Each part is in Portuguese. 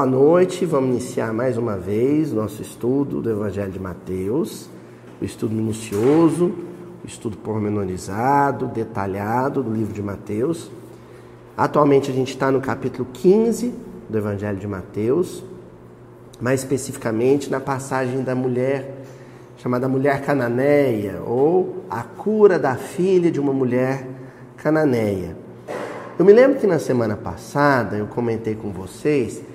boa noite. Vamos iniciar mais uma vez nosso estudo do Evangelho de Mateus, o estudo minucioso, o estudo pormenorizado, detalhado do livro de Mateus. Atualmente a gente está no capítulo 15 do Evangelho de Mateus, mais especificamente na passagem da mulher chamada mulher cananeia ou a cura da filha de uma mulher cananeia. Eu me lembro que na semana passada eu comentei com vocês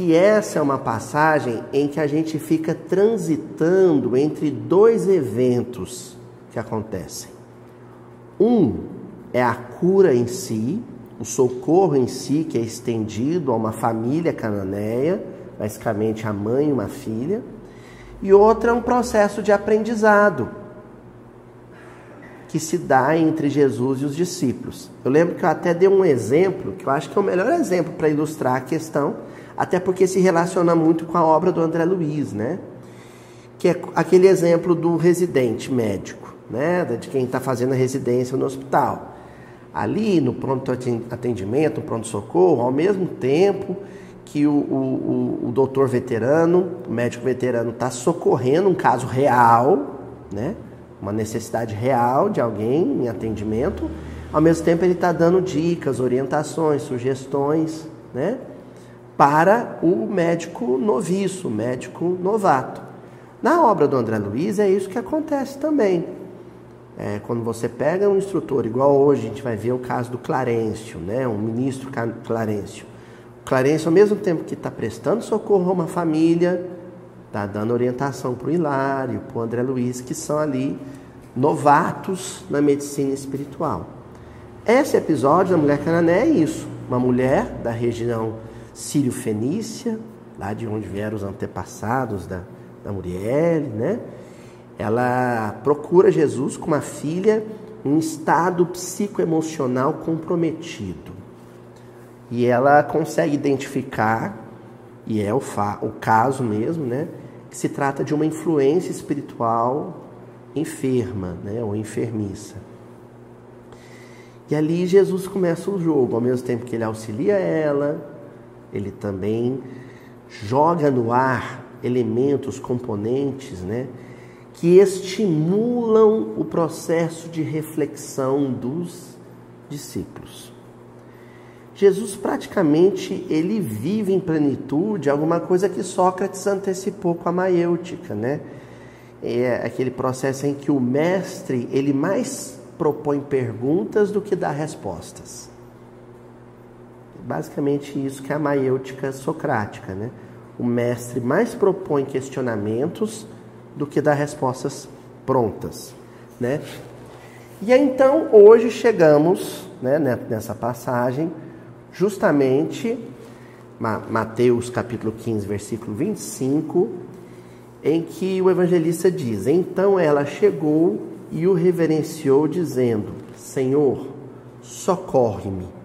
que essa é uma passagem em que a gente fica transitando entre dois eventos que acontecem. Um é a cura em si, o socorro em si, que é estendido a uma família cananeia, basicamente a mãe e uma filha, e outra é um processo de aprendizado que se dá entre Jesus e os discípulos. Eu lembro que eu até dei um exemplo, que eu acho que é o melhor exemplo para ilustrar a questão, até porque se relaciona muito com a obra do André Luiz, né? Que é aquele exemplo do residente médico, né? De quem está fazendo a residência no hospital. Ali no pronto atendimento, no pronto-socorro, ao mesmo tempo que o, o, o doutor veterano, o médico veterano, está socorrendo um caso real, né? uma necessidade real de alguém em atendimento, ao mesmo tempo ele está dando dicas, orientações, sugestões, né? Para o médico noviço, médico novato. Na obra do André Luiz é isso que acontece também. É, quando você pega um instrutor, igual hoje a gente vai ver o caso do Clarencio, né? um ministro Clarencio. O Clarencio, ao mesmo tempo que está prestando socorro a uma família, Está dando orientação para o Hilário, para o André Luiz, que são ali novatos na medicina espiritual. Esse episódio da mulher canané é isso. Uma mulher da região sírio-fenícia, lá de onde vieram os antepassados da, da Muriel, né? Ela procura Jesus com uma filha em um estado psicoemocional comprometido. E ela consegue identificar, e é o, o caso mesmo, né? que se trata de uma influência espiritual enferma, né, ou enfermiça. E ali Jesus começa o jogo, ao mesmo tempo que ele auxilia ela, ele também joga no ar elementos, componentes, né, que estimulam o processo de reflexão dos discípulos. Jesus praticamente ele vive em plenitude alguma coisa que Sócrates antecipou com a maiêutica, né? É aquele processo em que o mestre ele mais propõe perguntas do que dá respostas. Basicamente isso que é a maiêutica socrática, né? O mestre mais propõe questionamentos do que dá respostas prontas, né? E então hoje chegamos, né, nessa passagem justamente Mateus capítulo 15, versículo 25, em que o evangelista diz: Então ela chegou e o reverenciou, dizendo: Senhor, socorre-me.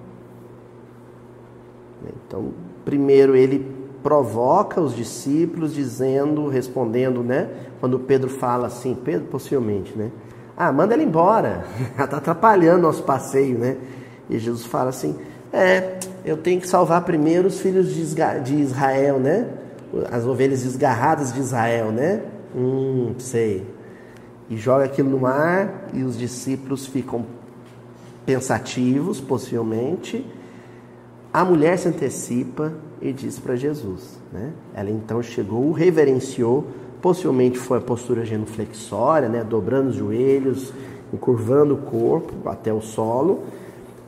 Então, primeiro ele provoca os discípulos, dizendo, respondendo, né? Quando Pedro fala assim, Pedro possivelmente, né? Ah, manda ela embora, ela está atrapalhando nosso passeio, né? E Jesus fala assim: é, eu tenho que salvar primeiro os filhos de Israel, né? As ovelhas desgarradas de Israel, né? Hum, sei. E joga aquilo no mar e os discípulos ficam pensativos, possivelmente. A mulher se antecipa e diz para Jesus, né? Ela então chegou, o reverenciou, possivelmente foi a postura genuflexória, né? Dobrando os joelhos, encurvando o corpo até o solo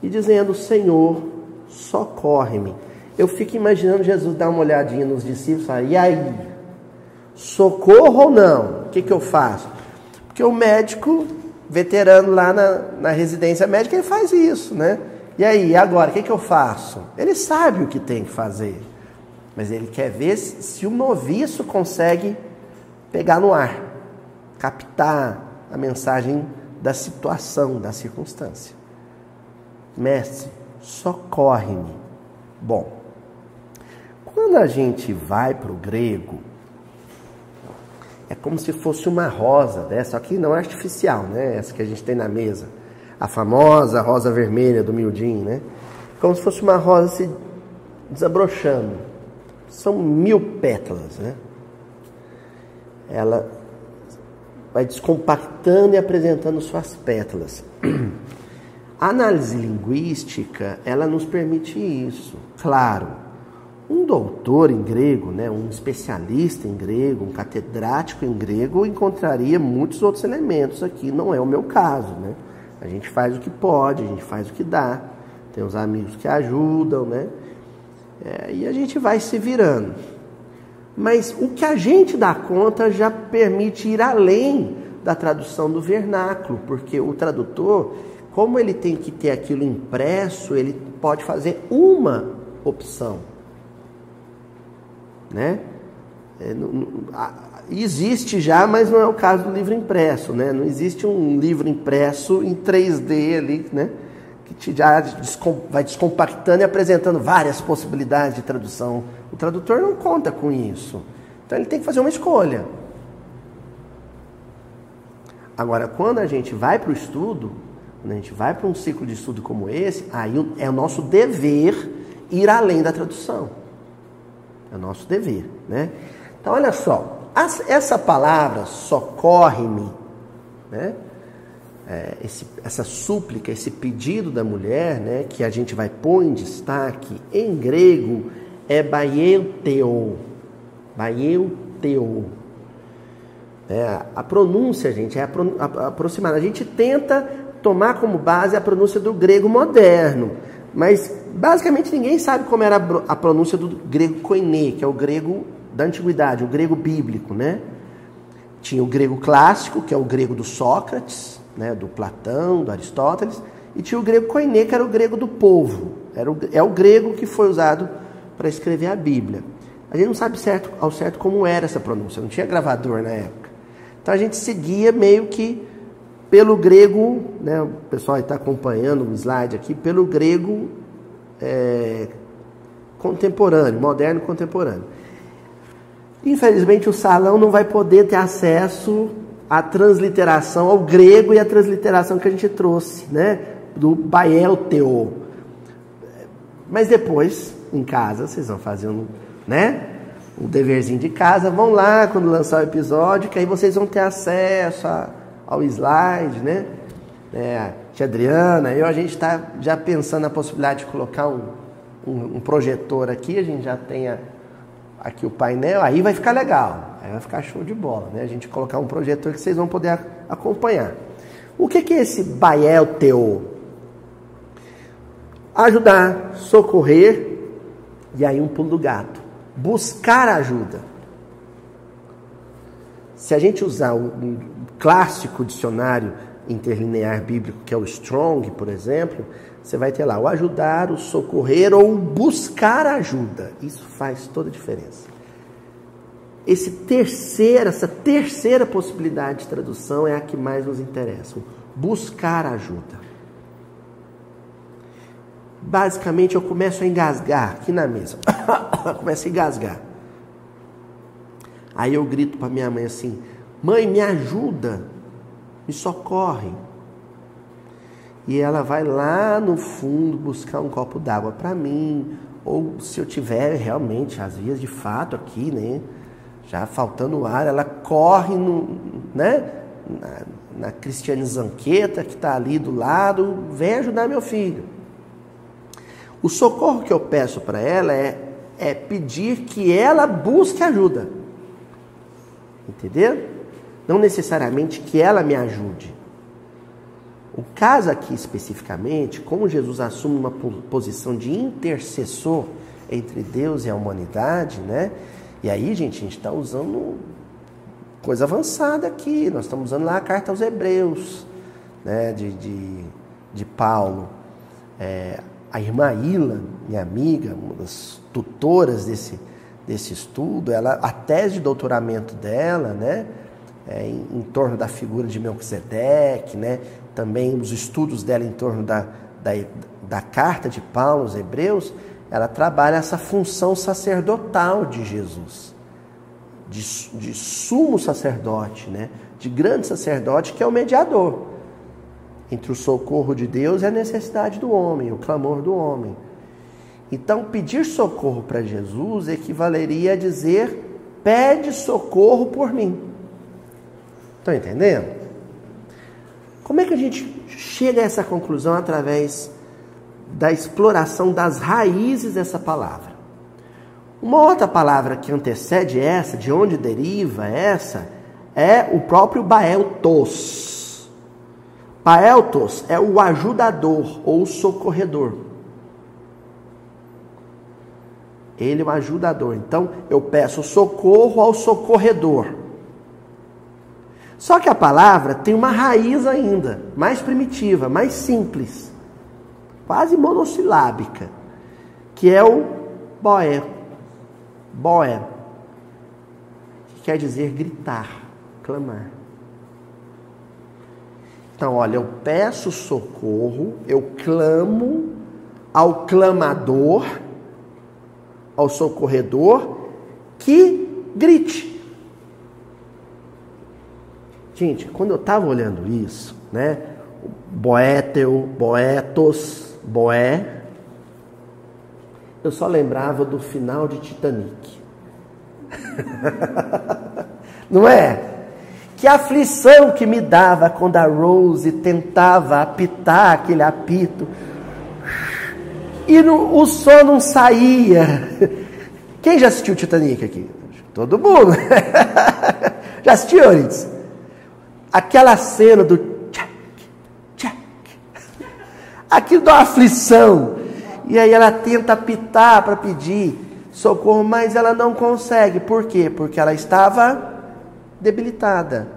e dizendo: Senhor, socorre-me. Eu fico imaginando Jesus dar uma olhadinha nos discípulos e falar, e aí? Socorro ou não? O que, que eu faço? Porque o médico, veterano lá na, na residência médica, ele faz isso, né? E aí, agora, o que, que eu faço? Ele sabe o que tem que fazer, mas ele quer ver se o noviço consegue pegar no ar, captar a mensagem da situação, da circunstância. Mestre, socorre-me. Bom, quando a gente vai para o grego, é como se fosse uma rosa dessa, só que não é artificial, né? Essa que a gente tem na mesa. A famosa rosa vermelha do miudinho, né? Como se fosse uma rosa se desabrochando. são mil pétalas, né? Ela vai descompactando e apresentando suas pétalas. A análise linguística, ela nos permite isso. Claro, um doutor em grego, né, um especialista em grego, um catedrático em grego, encontraria muitos outros elementos aqui. Não é o meu caso, né? A gente faz o que pode, a gente faz o que dá. Tem os amigos que ajudam, né? É, e a gente vai se virando. Mas o que a gente dá conta já permite ir além da tradução do vernáculo, porque o tradutor, como ele tem que ter aquilo impresso, ele pode fazer uma opção, né? Existe já, mas não é o caso do livro impresso, né? Não existe um livro impresso em 3D ali, né? Que te já vai descompactando e apresentando várias possibilidades de tradução o tradutor não conta com isso. Então ele tem que fazer uma escolha. Agora, quando a gente vai para o estudo, quando a gente vai para um ciclo de estudo como esse, aí é o nosso dever ir além da tradução. É o nosso dever, né? Então, olha só, essa palavra socorre-me, né? É, esse, essa súplica, esse pedido da mulher, né, que a gente vai pôr em destaque em grego, é Baieuteo. Baieuteo. É, a pronúncia, gente, é aproximada. A gente tenta tomar como base a pronúncia do grego moderno, mas basicamente ninguém sabe como era a pronúncia do grego koiné, que é o grego da antiguidade, o grego bíblico, né? Tinha o grego clássico, que é o grego do Sócrates, né, do Platão, do Aristóteles, e tinha o grego koiné, que era o grego do povo. Era o, é o grego que foi usado para escrever a Bíblia. A gente não sabe certo, ao certo como era essa pronúncia, não tinha gravador na época. Então a gente seguia meio que pelo grego, né, o pessoal está acompanhando o slide aqui, pelo grego é, contemporâneo, moderno contemporâneo. Infelizmente o salão não vai poder ter acesso à transliteração, ao grego e à transliteração que a gente trouxe, né, do Bael Teo. Mas depois em casa, vocês vão fazer um, né? Um deverzinho de casa, vão lá quando lançar o episódio, que aí vocês vão ter acesso a, ao slide, né? É, tia Adriana, eu a gente está já pensando na possibilidade de colocar um, um, um, projetor aqui, a gente já tem a, aqui o painel, aí vai ficar legal, aí vai ficar show de bola, né? A gente colocar um projetor que vocês vão poder acompanhar. O que, que é esse Bael Teo? Ajudar, socorrer, e aí um pulo do gato. Buscar ajuda. Se a gente usar um clássico dicionário interlinear bíblico, que é o Strong, por exemplo, você vai ter lá o ajudar, o socorrer ou buscar ajuda. Isso faz toda a diferença. Esse terceiro, essa terceira possibilidade de tradução é a que mais nos interessa. Buscar ajuda basicamente eu começo a engasgar aqui na mesa. começo a engasgar. Aí eu grito para minha mãe assim: Mãe, me ajuda, me socorre. E ela vai lá no fundo buscar um copo d'água para mim, ou se eu tiver realmente as vias de fato aqui, né? Já faltando ar, ela corre no, né? Na, na Cristiane Zanqueta, que está ali do lado, vem ajudar meu filho. O socorro que eu peço para ela é, é pedir que ela busque ajuda. Entendeu? Não necessariamente que ela me ajude. O caso aqui especificamente, como Jesus assume uma posição de intercessor entre Deus e a humanidade, né? E aí, gente, a gente está usando coisa avançada aqui. Nós estamos usando lá a carta aos Hebreus, né? De, de, de Paulo. É, a irmã Ila, minha amiga, uma das tutoras desse, desse estudo, ela, a tese de doutoramento dela, né, é, em, em, torno da figura de Melquisedeque, né, também os estudos dela em torno da, da, da carta de Paulo aos Hebreus, ela trabalha essa função sacerdotal de Jesus, de, de sumo sacerdote, né, de grande sacerdote que é o mediador entre o socorro de Deus e a necessidade do homem, o clamor do homem. Então, pedir socorro para Jesus equivaleria a dizer: pede socorro por mim. Estão entendendo? Como é que a gente chega a essa conclusão através da exploração das raízes dessa palavra? Uma outra palavra que antecede essa, de onde deriva essa, é o próprio Baeltos. Baeltos é o ajudador ou socorredor. Ele é o ajudador. Então, eu peço socorro ao socorredor. Só que a palavra tem uma raiz ainda, mais primitiva, mais simples, quase monossilábica, que é o boé. Boé, que quer dizer gritar, clamar. Então, olha, eu peço socorro, eu clamo ao clamador ao socorredor que grite. Gente, quando eu estava olhando isso, né? Boéteo, Boetos, Boé, eu só lembrava do final de Titanic. Não é? Que aflição que me dava quando a Rose tentava apitar aquele apito e no, o som não saía. Quem já assistiu Titanic aqui? Todo mundo. já assistiu, Eurides? Aquela cena do tchac, tchac. Aquilo dá uma aflição. E aí ela tenta apitar para pedir socorro, mas ela não consegue. Por quê? Porque ela estava debilitada.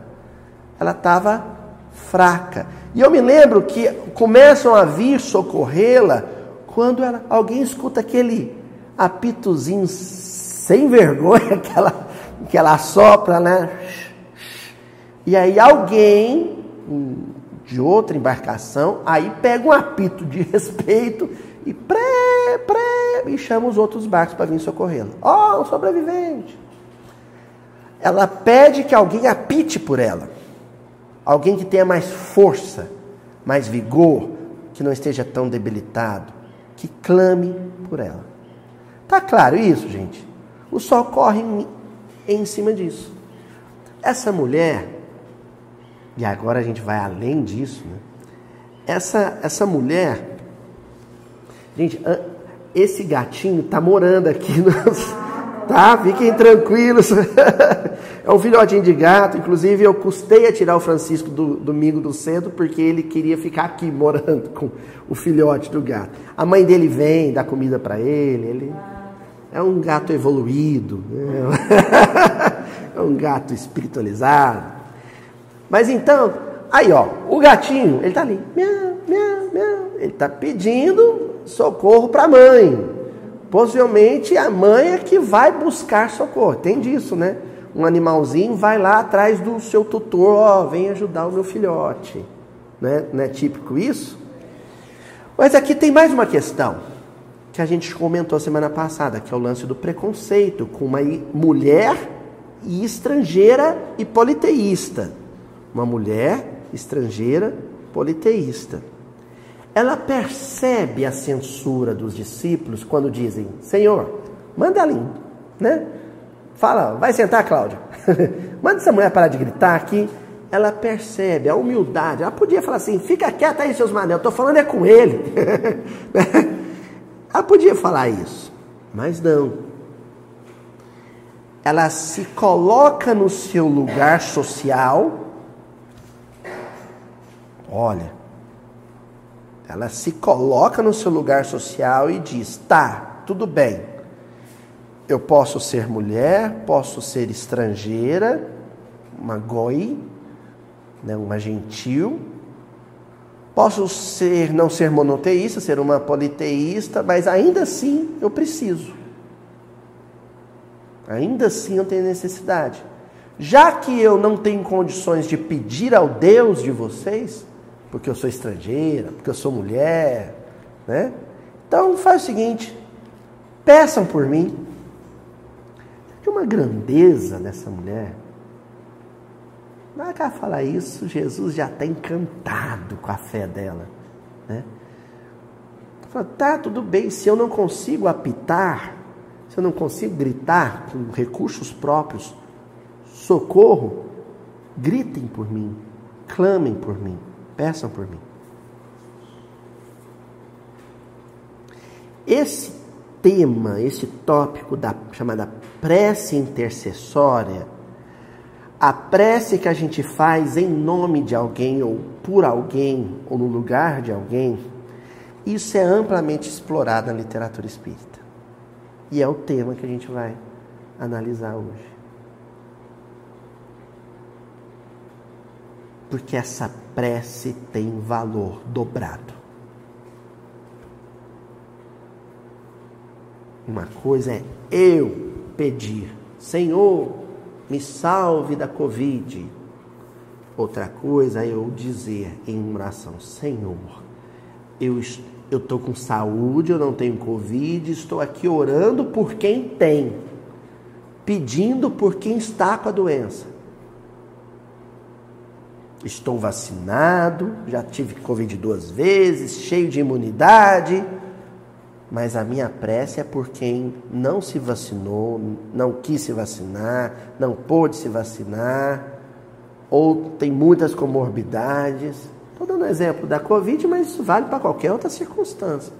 Ela estava fraca. E eu me lembro que começam a vir socorrê-la quando ela, alguém escuta aquele apitozinho sem vergonha que ela, que ela sopra, né? E aí alguém de outra embarcação, aí pega um apito de respeito e pré, pré, e chama os outros barcos para vir socorrê-la. Ó, oh, um sobrevivente. Ela pede que alguém apite por ela. Alguém que tenha mais força, mais vigor, que não esteja tão debilitado que clame por ela. Tá claro isso, gente? O sol corre em cima disso. Essa mulher, e agora a gente vai além disso, né? Essa, essa mulher, gente, esse gatinho tá morando aqui, nos, tá? Fiquem tranquilos. é um filhotinho de gato. Inclusive, eu custei a tirar o Francisco do domingo do centro porque ele queria ficar aqui morando com o filhote do gato. A mãe dele vem, dá comida para ele. Ele é um gato evoluído, né? é um gato espiritualizado. Mas então, aí ó, o gatinho, ele tá ali, miau, miau, miau. Ele tá pedindo socorro para a mãe. Possivelmente a mãe é que vai buscar socorro. Tem disso, né? Um animalzinho vai lá atrás do seu tutor, ó, vem ajudar o meu filhote. Né? Não é típico isso? Mas aqui tem mais uma questão que a gente comentou semana passada, que é o lance do preconceito com uma mulher e estrangeira e politeísta. Uma mulher estrangeira politeísta ela percebe a censura dos discípulos quando dizem: Senhor, manda ela né? Fala, vai sentar, Cláudia. manda essa mulher parar de gritar aqui. Ela percebe a humildade. Ela podia falar assim: fica quieta aí, seus mané, eu estou falando é com ele. ela podia falar isso, mas não. Ela se coloca no seu lugar social. Olha, ela se coloca no seu lugar social e diz: tá, tudo bem. Eu posso ser mulher, posso ser estrangeira, uma goi, né, uma gentil. Posso ser, não ser monoteísta, ser uma politeísta, mas ainda assim eu preciso. Ainda assim eu tenho necessidade. Já que eu não tenho condições de pedir ao Deus de vocês, porque eu sou estrangeira, porque eu sou mulher, né? Então faz o seguinte, peçam por mim. De uma grandeza dessa mulher. Na hora que ela fala isso, Jesus já está encantado com a fé dela. Né? Fala, tá, tudo bem, se eu não consigo apitar, se eu não consigo gritar com recursos próprios, socorro, gritem por mim, clamem por mim, peçam por mim. Esse tema, esse tópico da chamada prece intercessória, a prece que a gente faz em nome de alguém ou por alguém ou no lugar de alguém, isso é amplamente explorado na literatura espírita. E é o tema que a gente vai analisar hoje. Porque essa prece tem valor dobrado. Uma coisa é eu pedir, Senhor, me salve da Covid. Outra coisa é eu dizer em oração, Senhor, eu estou com saúde, eu não tenho Covid, estou aqui orando por quem tem, pedindo por quem está com a doença. Estou vacinado, já tive Covid duas vezes, cheio de imunidade mas a minha prece é por quem não se vacinou, não quis se vacinar, não pôde se vacinar, ou tem muitas comorbidades. Estou dando exemplo da Covid, mas isso vale para qualquer outra circunstância.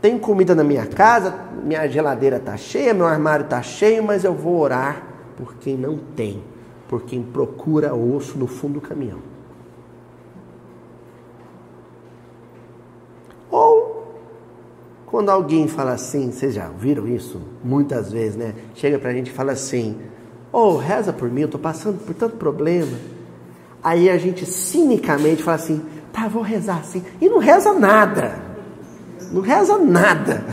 Tenho comida na minha casa, minha geladeira está cheia, meu armário está cheio, mas eu vou orar por quem não tem, por quem procura osso no fundo do caminhão. Quando alguém fala assim, vocês já ouviram isso muitas vezes, né? Chega pra gente e fala assim: Ô, oh, reza por mim, eu tô passando por tanto problema. Aí a gente cinicamente fala assim: tá, vou rezar assim. E não reza nada. Não reza nada.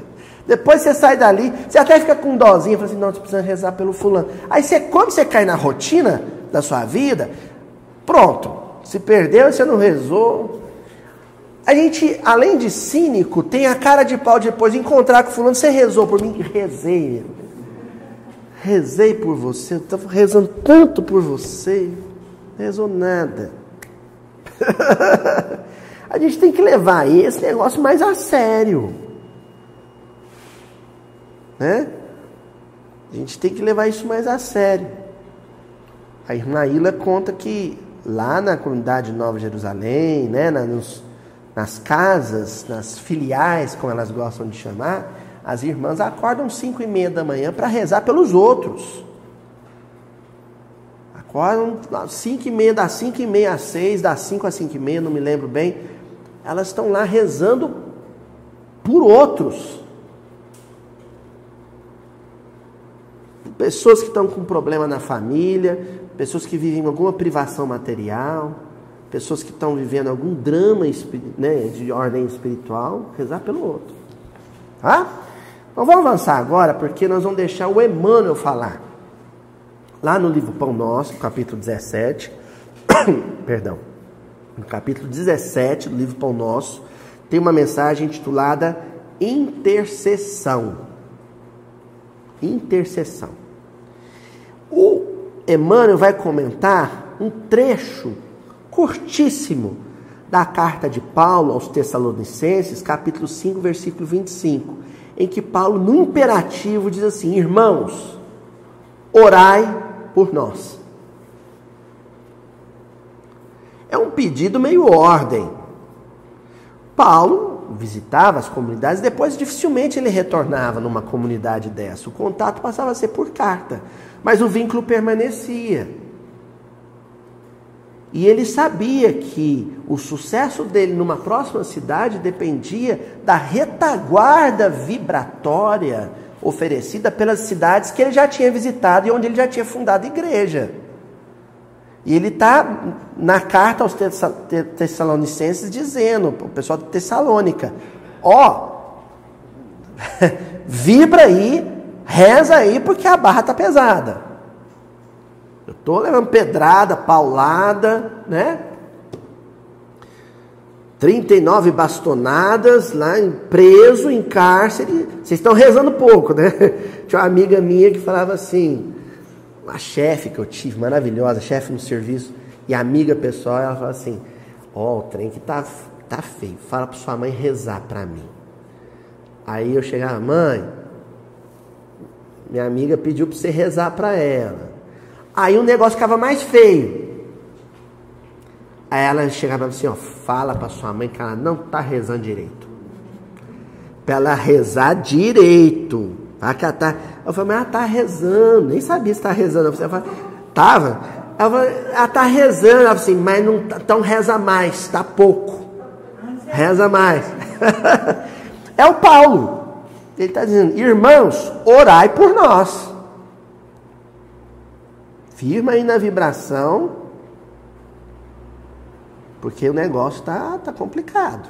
Depois você sai dali, você até fica com dózinha, fala assim: não, você precisa rezar pelo fulano. Aí você, quando você cai na rotina da sua vida, pronto. Se perdeu, você não rezou, a gente, além de cínico, tem a cara de pau depois de encontrar com fulano. Você rezou por mim? Rezei. Rezei por você. Eu estava rezando tanto por você. Não rezou nada. a gente tem que levar esse negócio mais a sério. Né? A gente tem que levar isso mais a sério. A irmã Ilha conta que lá na comunidade Nova Jerusalém, né, nos nas casas, nas filiais, como elas gostam de chamar, as irmãs acordam cinco e meia da manhã para rezar pelos outros. Acordam às cinco e meia, das cinco e meia às seis, das cinco às cinco e meia, não me lembro bem. Elas estão lá rezando por outros. Pessoas que estão com problema na família, pessoas que vivem alguma privação material pessoas que estão vivendo algum drama né, de ordem espiritual, rezar pelo outro. Tá? Então vamos avançar agora, porque nós vamos deixar o Emmanuel falar. Lá no livro Pão Nosso, capítulo 17, perdão, no capítulo 17 do livro Pão Nosso, tem uma mensagem intitulada Intercessão. Intercessão. Emmanuel vai comentar um trecho curtíssimo da carta de Paulo aos Tessalonicenses, capítulo 5, versículo 25, em que Paulo, no imperativo, diz assim: Irmãos, orai por nós. É um pedido meio ordem. Paulo visitava as comunidades, depois dificilmente ele retornava numa comunidade dessa. O contato passava a ser por carta, mas o vínculo permanecia. E ele sabia que o sucesso dele numa próxima cidade dependia da retaguarda vibratória oferecida pelas cidades que ele já tinha visitado e onde ele já tinha fundado igreja. E ele está na carta aos Tessalonicenses dizendo, o pessoal de Tessalônica, ó, vibra aí, reza aí, porque a barra está pesada. Eu estou levando pedrada, paulada, né? 39 bastonadas lá, preso em cárcere. Vocês estão rezando pouco, né? Tinha uma amiga minha que falava assim, uma chefe que eu tive, maravilhosa, chefe no serviço, e amiga pessoal, ela falava assim: Ó, oh, o trem que tá, tá feio. Fala para sua mãe rezar para mim. Aí eu chegava, mãe, minha amiga pediu para você rezar para ela. Aí o negócio ficava mais feio. Aí ela chegava assim, ó, fala para sua mãe que ela não tá rezando direito. Para ela rezar direito. Tá? Que ela tá... Eu falei, mas ela tá rezando. Nem sabia se tá rezando. Você fala, tava. Ela, falou, ela tá rezando. Ela falou assim, mas não tá, então reza mais, tá pouco. Reza mais. é o Paulo. Ele está dizendo, irmãos, orai por nós. Firma aí na vibração, porque o negócio está tá complicado.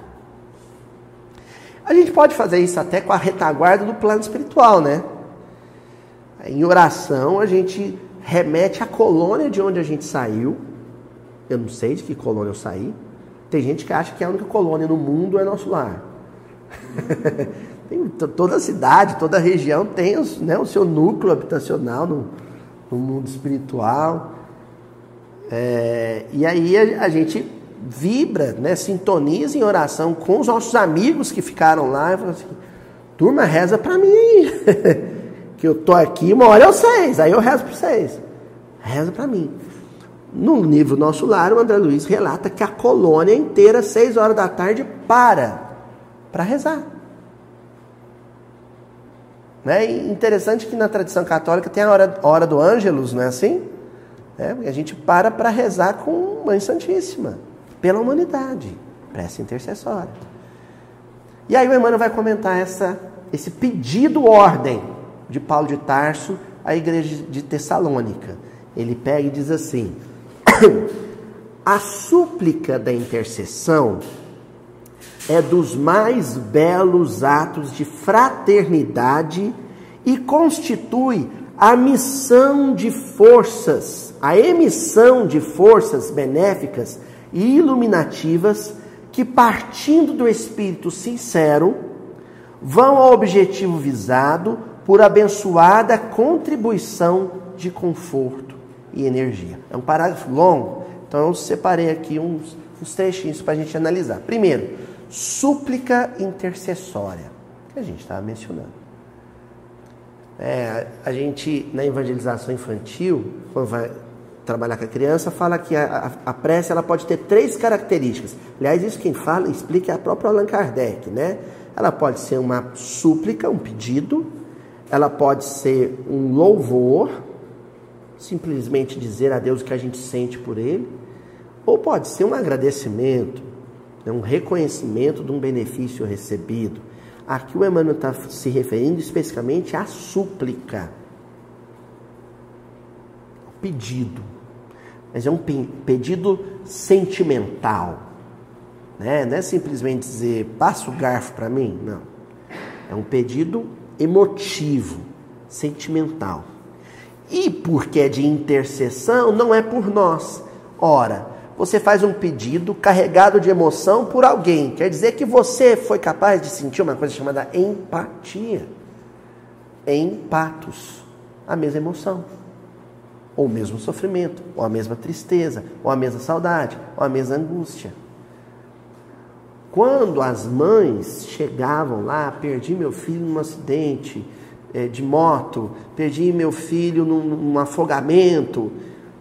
A gente pode fazer isso até com a retaguarda do plano espiritual, né? Em oração, a gente remete à colônia de onde a gente saiu. Eu não sei de que colônia eu saí. Tem gente que acha que a única colônia no mundo é nosso lar. tem, toda cidade, toda região tem né, o seu núcleo habitacional no, no mundo espiritual. É, e aí a, a, gente vibra, né, sintoniza em oração com os nossos amigos que ficaram lá e fala assim, turma, reza para mim, que eu tô aqui, uma hora eu seis, aí eu rezo para vocês. Reza para mim. No livro Nosso Lar, o André Luiz relata que a colônia inteira, seis horas da tarde, para para rezar. Né? E interessante que na tradição católica tem a hora, hora do Ângelus, não é assim? É, a gente para para rezar com Mãe Santíssima, pela humanidade, prece intercessória. E aí o Emmanuel vai comentar essa, esse pedido ordem de Paulo de Tarso à igreja de Tessalônica. Ele pega e diz assim: a súplica da intercessão é dos mais belos atos de fraternidade e constitui a missão de forças, a emissão de forças benéficas e iluminativas que, partindo do espírito sincero, vão ao objetivo visado por abençoada contribuição de conforto e energia. É um parágrafo longo, então eu separei aqui uns, uns trechinhos para a gente analisar. Primeiro, súplica intercessória, que a gente estava mencionando. É, a gente, na evangelização infantil, quando vai trabalhar com a criança, fala que a, a, a, prece ela pode ter três características. Aliás, isso quem fala, explica é a própria Allan Kardec, né? Ela pode ser uma súplica, um pedido, ela pode ser um louvor, simplesmente dizer a Deus o que a gente sente por Ele, ou pode ser um agradecimento, né, um reconhecimento de um benefício recebido. Aqui o Emmanuel está se referindo especificamente à súplica, pedido, mas é um pedido sentimental, né? não é simplesmente dizer passa o garfo para mim, não. É um pedido emotivo, sentimental. E porque é de intercessão, não é por nós. Ora, você faz um pedido carregado de emoção por alguém. Quer dizer que você foi capaz de sentir uma coisa chamada empatia. Empatos. A mesma emoção. Ou o mesmo sofrimento. Ou a mesma tristeza. Ou a mesma saudade. Ou a mesma angústia. Quando as mães chegavam lá, perdi meu filho num acidente é, de moto, perdi meu filho num, num afogamento,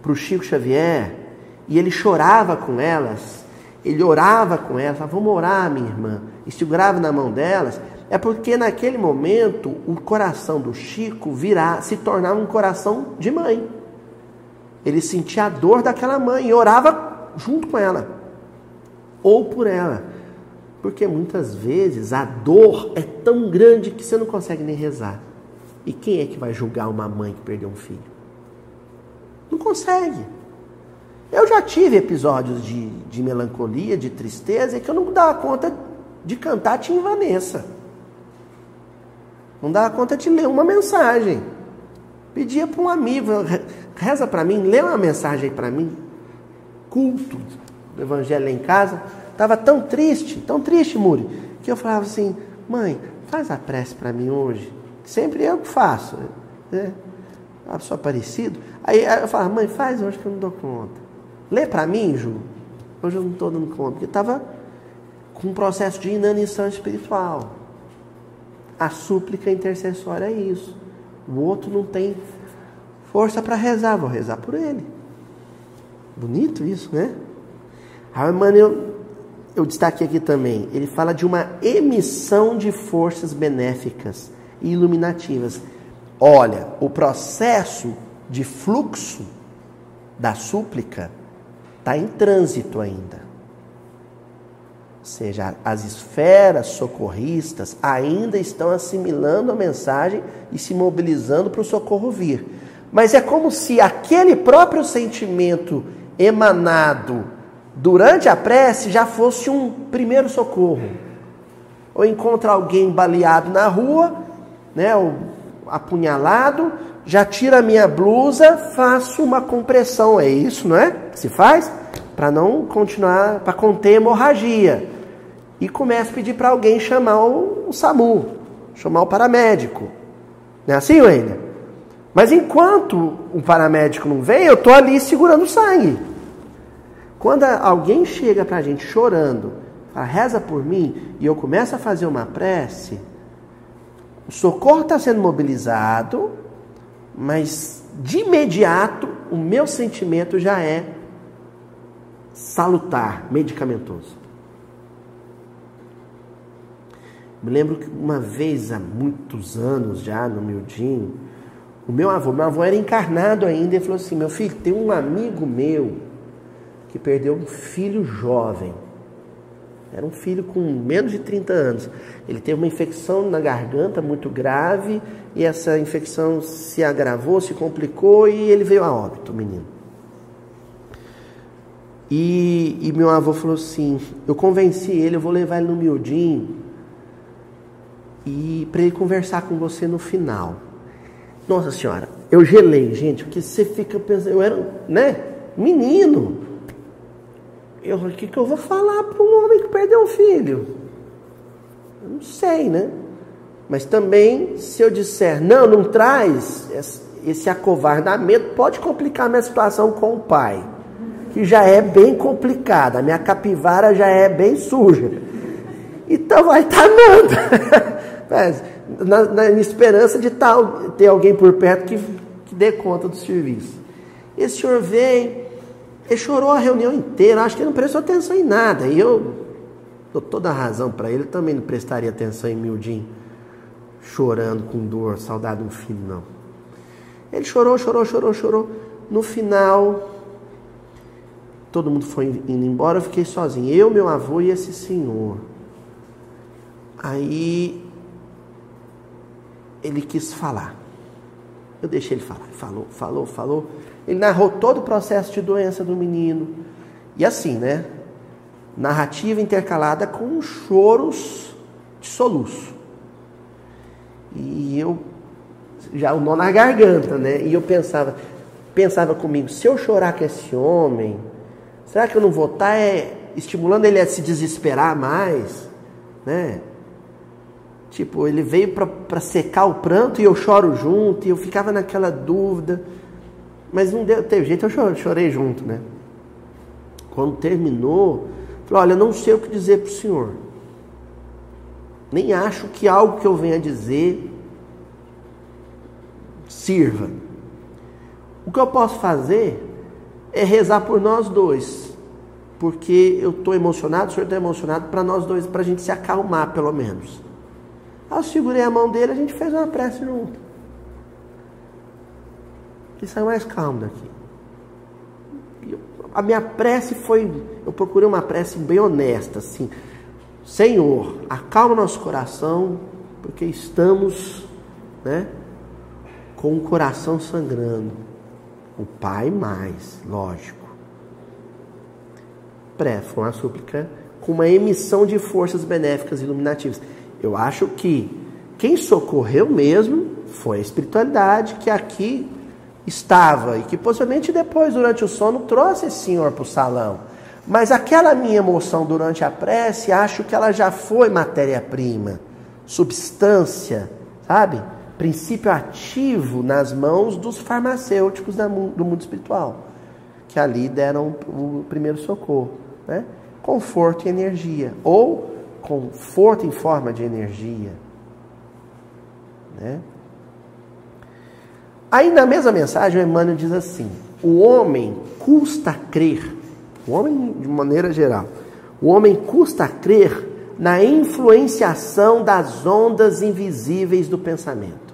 para o Chico Xavier e ele chorava com elas, ele orava com elas, falava, vamos orar, minha irmã, e segurava na mão delas, é porque naquele momento o coração do Chico virá, se tornava um coração de mãe. Ele sentia a dor daquela mãe e orava junto com ela, ou por ela. Porque muitas vezes a dor é tão grande que você não consegue nem rezar. E quem é que vai julgar uma mãe que perdeu um filho? Não consegue. Eu já tive episódios de, de melancolia, de tristeza, que eu não dava conta de cantar Tim Vanessa. Não dava conta de ler uma mensagem. Pedia para um amigo, reza para mim, lê uma mensagem para mim. Culto do evangelho lá em casa. Estava tão triste, tão triste, Muri, que eu falava assim, mãe, faz a prece para mim hoje. Sempre eu que faço. Né? Pessoa parecido. Aí eu falava, mãe, faz hoje que eu não dou conta. Lê para mim, Ju. Hoje eu não estou dando conta, porque estava com um processo de inanição espiritual. A súplica intercessória é isso. O outro não tem força para rezar, vou rezar por ele. Bonito isso, né? A Emmanuel, eu destaquei aqui também, ele fala de uma emissão de forças benéficas e iluminativas. Olha, o processo de fluxo da súplica está em trânsito ainda. Ou seja, as esferas socorristas ainda estão assimilando a mensagem e se mobilizando para o socorro vir. Mas é como se aquele próprio sentimento emanado durante a prece já fosse um primeiro socorro. Ou encontra alguém baleado na rua, né, ou apunhalado, já tira a minha blusa, faço uma compressão. É isso, não é? Que se faz? Para não continuar, para conter hemorragia. E começa a pedir para alguém chamar o, o, SAMU, chamar o paramédico. Não é assim, Wender? Mas enquanto o paramédico não vem, eu estou ali segurando o sangue. Quando alguém chega para a gente chorando, fala, reza por mim, e eu começo a fazer uma prece, o socorro está sendo mobilizado, mas de imediato o meu sentimento já é salutar, medicamentoso. Me lembro que uma vez, há muitos anos já, no miudinho, o meu avô, meu avô era encarnado ainda, ele falou assim: meu filho, tem um amigo meu que perdeu um filho jovem. Era um filho com menos de 30 anos. Ele teve uma infecção na garganta muito grave e essa infecção se agravou, se complicou e ele veio a óbito, o menino. E, e meu avô falou assim: eu convenci ele, eu vou levar ele no miudinho e para ele conversar com você no final. Nossa senhora, eu gelei, gente, porque você fica pensando, eu era, né, menino. Eu, o que, que eu vou falar para um homem que perdeu um filho? Eu não sei, né? Mas também, se eu disser, não, não traz esse acovardamento, pode complicar minha situação com o pai, que já é bem complicada. A minha capivara já é bem suja. Então vai estar tá dando. na, na, esperança de tal, ter alguém por perto que, que dê conta do serviço. Esse senhor veio, ele chorou a reunião inteira, acho que ele não prestou atenção em nada. E eu dou toda a razão para ele, também não prestaria atenção em Mildinho, chorando com dor, saudade de um filho, não. Ele chorou, chorou, chorou, chorou. No final, todo mundo foi indo embora, eu fiquei sozinho. Eu, meu avô e esse senhor. Aí ele quis falar. Eu deixei ele falar. Falou, falou, falou. Ele narrou todo o processo de doença do menino. E assim, né? Narrativa intercalada com choros de soluço. E eu já o nó na garganta, né? E eu pensava, pensava comigo, se eu chorar com esse homem, será que eu não vou estar tá, é, estimulando ele a se desesperar mais, né? Tipo, ele veio para secar o pranto e eu choro junto, e eu ficava naquela dúvida. Mas não deu, teve jeito, eu chorei, junto, né? Quando terminou, falei, olha, não sei o que dizer para o senhor. Nem acho que algo que eu venha dizer sirva. O que eu posso fazer é rezar por nós dois. Porque eu estou emocionado, o senhor está emocionado, para nós dois, para a gente se acalmar, pelo menos. Aí eu segurei a mão dele, a gente fez uma prece junto e saiu mais calmo daqui. Eu, a minha prece foi, eu procurei uma prece bem honesta, assim. Senhor, acalma nosso coração, porque estamos, né, com o coração sangrando. O Pai mais, lógico. Pré, foi uma súplica com uma emissão de forças benéficas e iluminativas. Eu acho que quem socorreu mesmo foi a espiritualidade que aqui estava e que possivelmente depois, durante o sono, trouxe esse senhor para o salão. Mas aquela minha emoção durante a prece, acho que ela já foi matéria-prima, substância, sabe? Princípio ativo nas mãos dos farmacêuticos do mundo espiritual, que ali deram o primeiro socorro. Né? conforto e energia, ou conforto em forma de energia. Né? Aí na mesma mensagem o Emmanuel diz assim: o homem custa crer, o homem de maneira geral, o homem custa crer na influenciação das ondas invisíveis do pensamento.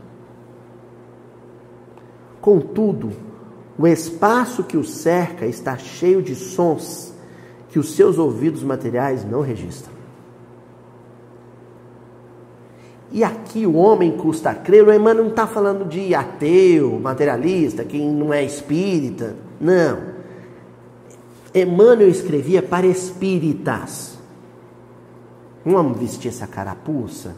Contudo, o espaço que o cerca está cheio de sons que os seus ouvidos materiais não registram. E aqui o homem custa crer, o Emmanuel não está falando de ateu, materialista, quem não é espírita. Não. Emmanuel escrevia para espíritas. Vamos vestir essa carapuça?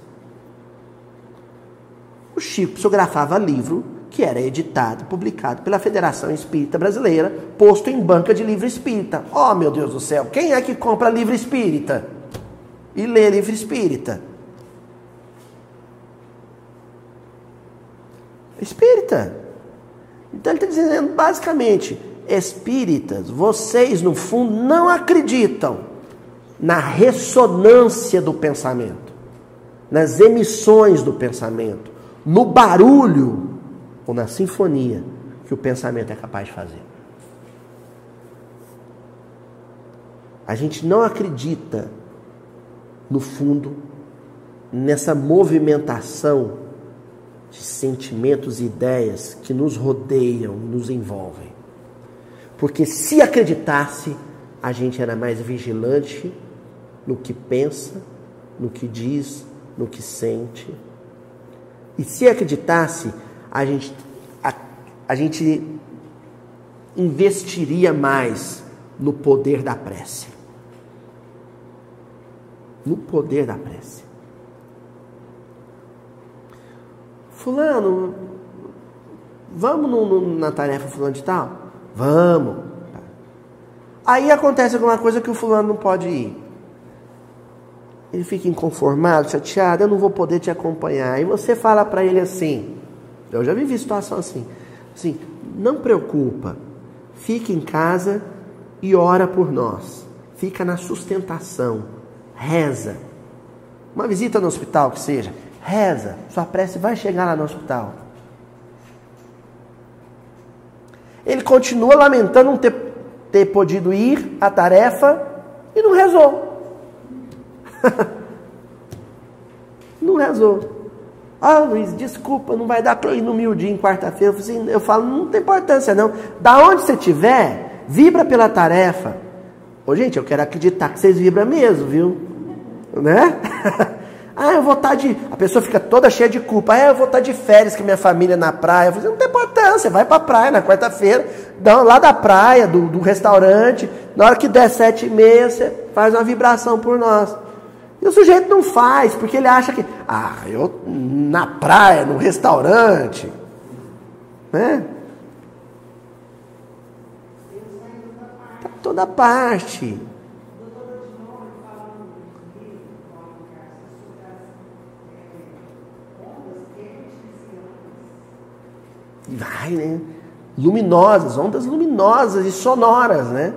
O Chico psicografava livro que era editado, publicado pela Federação Espírita Brasileira, posto em banca de livro espírita. Oh, meu Deus do céu, quem é que compra livro espírita? E lê livro espírita? Espírita. Então ele está dizendo basicamente: espíritas, vocês no fundo não acreditam na ressonância do pensamento, nas emissões do pensamento, no barulho ou na sinfonia que o pensamento é capaz de fazer. A gente não acredita, no fundo, nessa movimentação de sentimentos e ideias que nos rodeiam, nos envolvem. Porque se acreditasse, a gente era mais vigilante no que pensa, no que diz, no que sente. E se acreditasse, a gente, a, a gente investiria mais no poder da prece. No poder da prece. Fulano, vamos no, no, na tarefa fulano de tal? Vamos. Aí acontece alguma coisa que o fulano não pode ir. Ele fica inconformado, chateado, eu não vou poder te acompanhar. E você fala para ele assim: eu já vivi situação assim. Assim, não preocupa. Fica em casa e ora por nós. Fica na sustentação. Reza. Uma visita no hospital que seja. Reza. Sua prece vai chegar lá no hospital. Ele continua lamentando não ter, ter podido ir à tarefa e não rezou. não rezou. Ah, Luiz, desculpa, não vai dar para ir no miudinho quarta-feira. Eu, assim, eu falo, não tem importância não. Da onde você estiver, vibra pela tarefa. Ô, gente, eu quero acreditar que vocês vibram mesmo, viu? Né? ah, eu vou estar tá de. A pessoa fica toda cheia de culpa. Ah, eu vou estar tá de férias com minha família na praia. Eu falo, assim, não tem importância, vai para a praia na quarta-feira, lá da praia, do, do restaurante. Na hora que der sete e meia, você faz uma vibração por nós. E o sujeito não faz, porque ele acha que, ah, eu na praia, no restaurante, né? Tá toda parte. Vai, né? Luminosas, ondas luminosas e sonoras, né?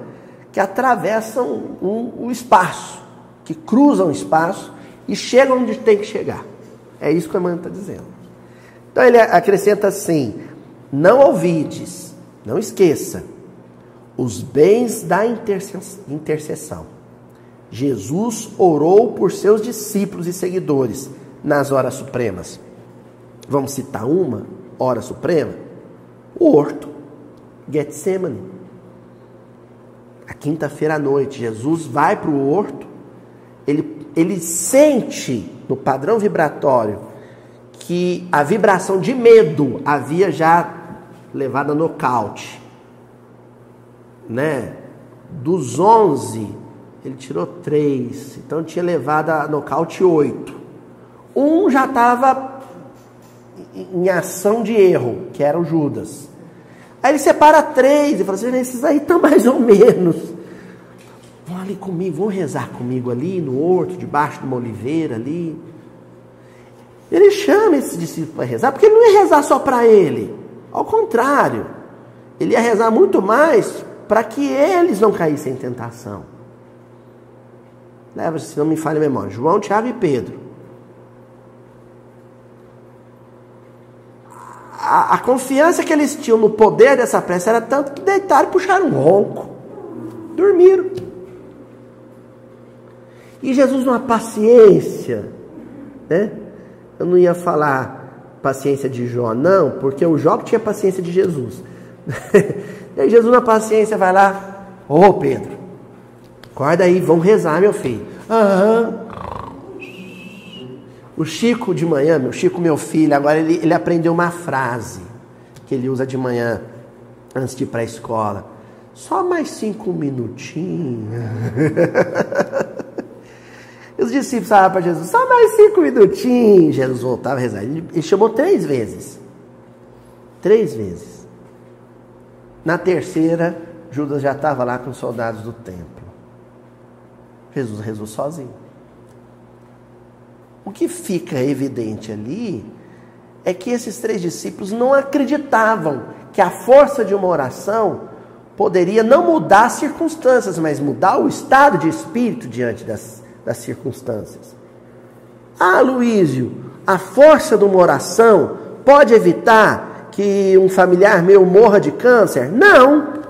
Que atravessam um, o espaço que cruzam o espaço e chegam onde tem que chegar. É isso que o Emmanuel está dizendo. Então ele acrescenta assim: não ouvides, não esqueça, os bens da intercessão. Jesus orou por seus discípulos e seguidores nas horas supremas. Vamos citar uma hora suprema? O horto, Getsemane. A quinta-feira à noite, Jesus vai para o horto ele, ele sente no padrão vibratório que a vibração de medo havia já levado a nocaute. Né? Dos 11, ele tirou 3, então tinha levado a nocaute 8. Um já estava em ação de erro, que era o Judas. Aí ele separa três e fala assim: esses aí estão mais ou menos. Vão ali comigo, vão rezar comigo ali no horto, debaixo de uma oliveira ali. Ele chama esses discípulos para rezar, porque ele não ia rezar só para ele. Ao contrário, ele ia rezar muito mais para que eles não caíssem em tentação. Leva, se não me falha a memória, João, Tiago e Pedro. A, a, confiança que eles tinham no poder dessa prece era tanto que deitaram e puxaram um ronco. Dormiram. E Jesus, numa paciência, né? Eu não ia falar paciência de Jó, não, porque o Jó tinha paciência de Jesus. e Jesus, na paciência, vai lá, ô oh, Pedro, acorda aí, vão rezar, meu filho. Aham. O Chico de manhã, meu Chico, meu filho, agora ele, ele aprendeu uma frase que ele usa de manhã antes de ir para a escola. Só mais cinco minutinhos. Os discípulos falaram para Jesus, só mais cinco minutinhos. Jesus voltava a rezar. Ele, ele chamou três vezes. Três vezes. Na terceira, Judas já estava lá com os soldados do templo. Jesus rezou sozinho. O que fica evidente ali é que esses três discípulos não acreditavam que a força de uma oração poderia não mudar as circunstâncias, mas mudar o estado de espírito diante das das circunstâncias. Ah, Luísio, a força de uma oração pode evitar que um familiar meu morra de câncer? Não.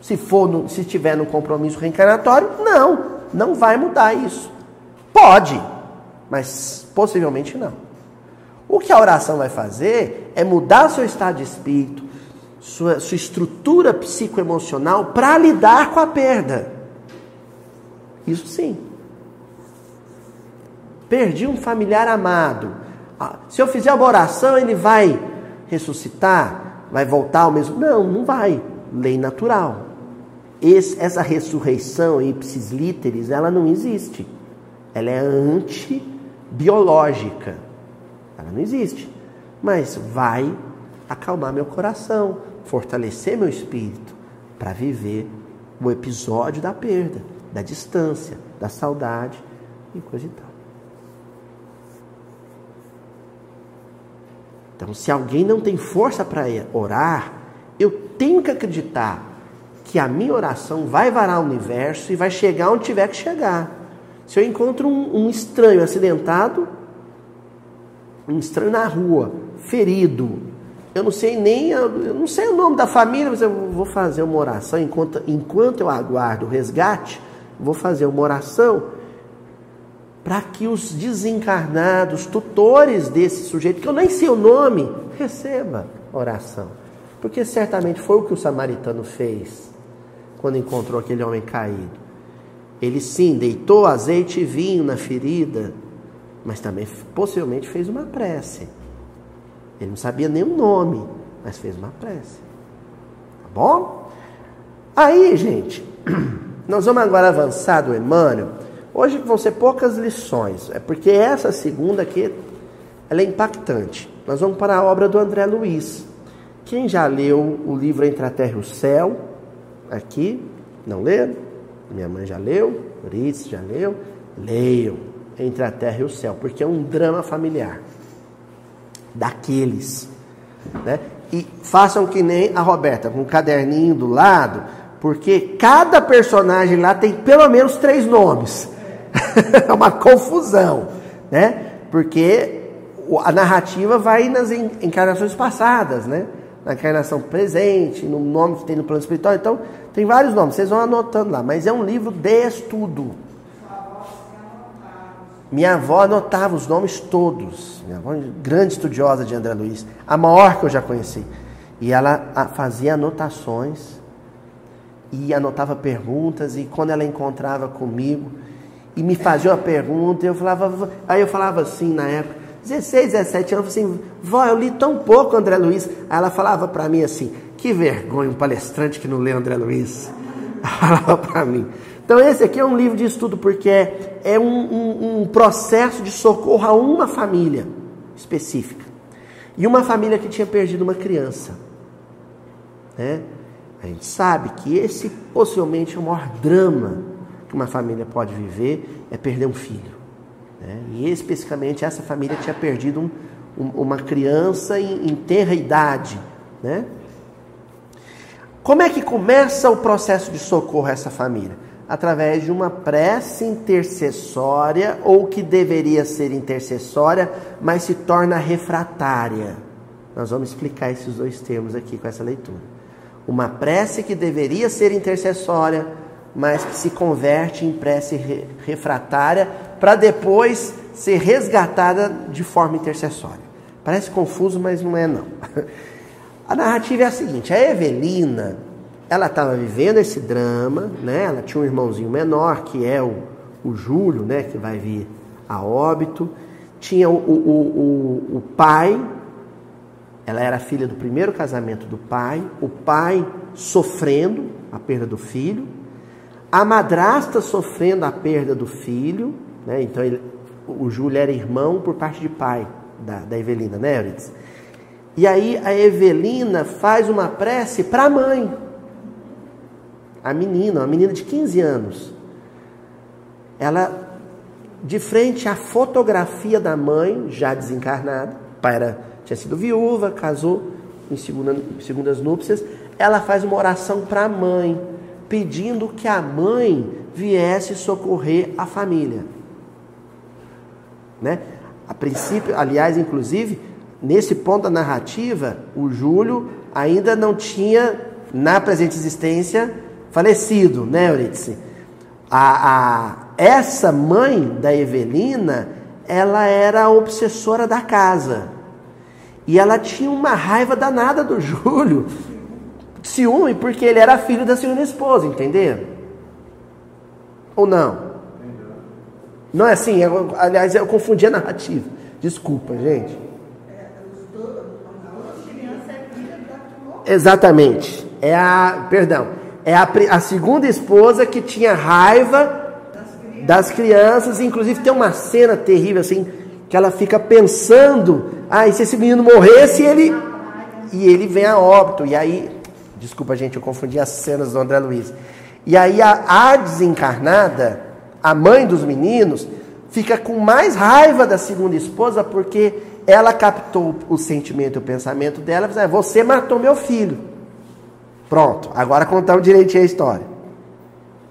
Se for no, se estiver no compromisso reencarnatório, não, não vai mudar isso. Pode, mas possivelmente não. O que a oração vai fazer é mudar seu estado de espírito, sua, sua estrutura psicoemocional para lidar com a perda. Isso sim. Perdi um familiar amado. Ah, se eu fizer uma oração, ele vai ressuscitar? Vai voltar ao mesmo? Não, não vai. Lei natural. Esse, essa ressurreição, ipsis literis, ela não existe. Ela é antibiológica. Ela não existe. Mas vai acalmar meu coração, fortalecer meu espírito para viver o episódio da perda, da distância, da saudade e coisa e tal. Então, se alguém não tem força para orar, eu tenho que acreditar que a minha oração vai varar o universo e vai chegar onde tiver que chegar. Se eu encontro um, um estranho acidentado, um estranho na rua, ferido, eu não sei nem, eu não sei o nome da família, mas eu vou fazer uma oração enquanto, enquanto eu aguardo o resgate, vou fazer uma oração para que os desencarnados, tutores desse sujeito, que eu nem sei o nome, receba oração. Porque certamente foi o que o samaritano fez quando encontrou aquele homem caído. Ele sim deitou azeite e vinho na ferida, mas também possivelmente fez uma prece. Ele não sabia nem o nome, mas fez uma prece. Tá bom? Aí, gente, nós vamos agora avançar do Emmanuel Hoje vão ser poucas lições, é porque essa segunda aqui ela é impactante. Nós vamos para a obra do André Luiz. Quem já leu o livro Entre a Terra e o Céu, aqui, não leram? Minha mãe já leu, Uris já leu, leiam Entre a Terra e o Céu, porque é um drama familiar daqueles, né? E façam que nem a Roberta, com um caderninho do lado, porque cada personagem lá tem pelo menos três nomes. é uma confusão, né? Porque a narrativa vai nas encarnações passadas, né? Na encarnação presente, no nome que tem no plano espiritual. Então, tem vários nomes, vocês vão anotando lá. Mas é um livro de estudo. Minha avó anotava os nomes todos. Minha avó, grande estudiosa de André Luiz, a maior que eu já conheci. E ela fazia anotações e anotava perguntas. E quando ela encontrava comigo, e me fazia uma pergunta, eu falava, aí eu falava assim na época, 16, 17 anos, assim, vó, eu li tão pouco André Luiz. Aí ela falava para mim assim, que vergonha, um palestrante que não lê André Luiz. para mim. Então esse aqui é um livro de estudo porque é, é um, um, um processo de socorro a uma família específica. E uma família que tinha perdido uma criança. Né? A gente sabe que esse possivelmente é o maior drama que uma família pode viver é perder um filho. Né? E especificamente essa família tinha perdido um, um, uma criança em, em tenra idade. Né? Como é que começa o processo de socorro a essa família? através de uma prece intercessória ou que deveria ser intercessória, mas se torna refratária. Nós vamos explicar esses dois termos aqui com essa leitura. Uma prece que deveria ser intercessória, mas que se converte em prece refratária para depois ser resgatada de forma intercessória. Parece confuso, mas não é não. A narrativa é a seguinte: a Evelina, ela estava vivendo esse drama, né? Ela tinha um irmãozinho menor que é o, o Júlio, né? Que vai vir a óbito. Tinha o, o, o, o pai, ela era filha do primeiro casamento do pai, o pai sofrendo a perda do filho, a madrasta sofrendo a perda do filho, né? Então ele, o Júlio era irmão por parte de pai da, da Evelina, né, Eurides? E aí a Evelina faz uma prece para a mãe. A menina, uma menina de 15 anos. Ela, de frente à fotografia da mãe, já desencarnada, pai era, tinha sido viúva, casou em, segunda, segundas núpcias, ela faz uma oração para a mãe, pedindo que a mãe viesse socorrer a família. Né? A princípio, aliás, inclusive, nesse ponto da narrativa, o Júlio ainda não tinha, na presente existência, falecido, né, Eurídice? A, a, essa mãe da Evelina, ela era a obsessora da casa. E ela tinha uma raiva danada do Júlio, ciúme, porque ele era filho da segunda esposa, entenderam? Ou não? Não é assim, eu, aliás, eu confundi a narrativa. Desculpa, gente. Exatamente. É a, perdão, é a, a segunda esposa que tinha raiva das crianças, inclusive tem uma cena terrível assim, que ela fica pensando, ah, e se esse menino morresse, ele e ele vem a óbito. E aí, desculpa, gente, eu confundi as cenas do André Luiz. E aí a, a desencarnada, a mãe dos meninos, fica com mais raiva da segunda esposa porque ela captou o sentimento e o pensamento dela e disse, ah, você matou meu filho. Pronto, agora contamos direitinho a história.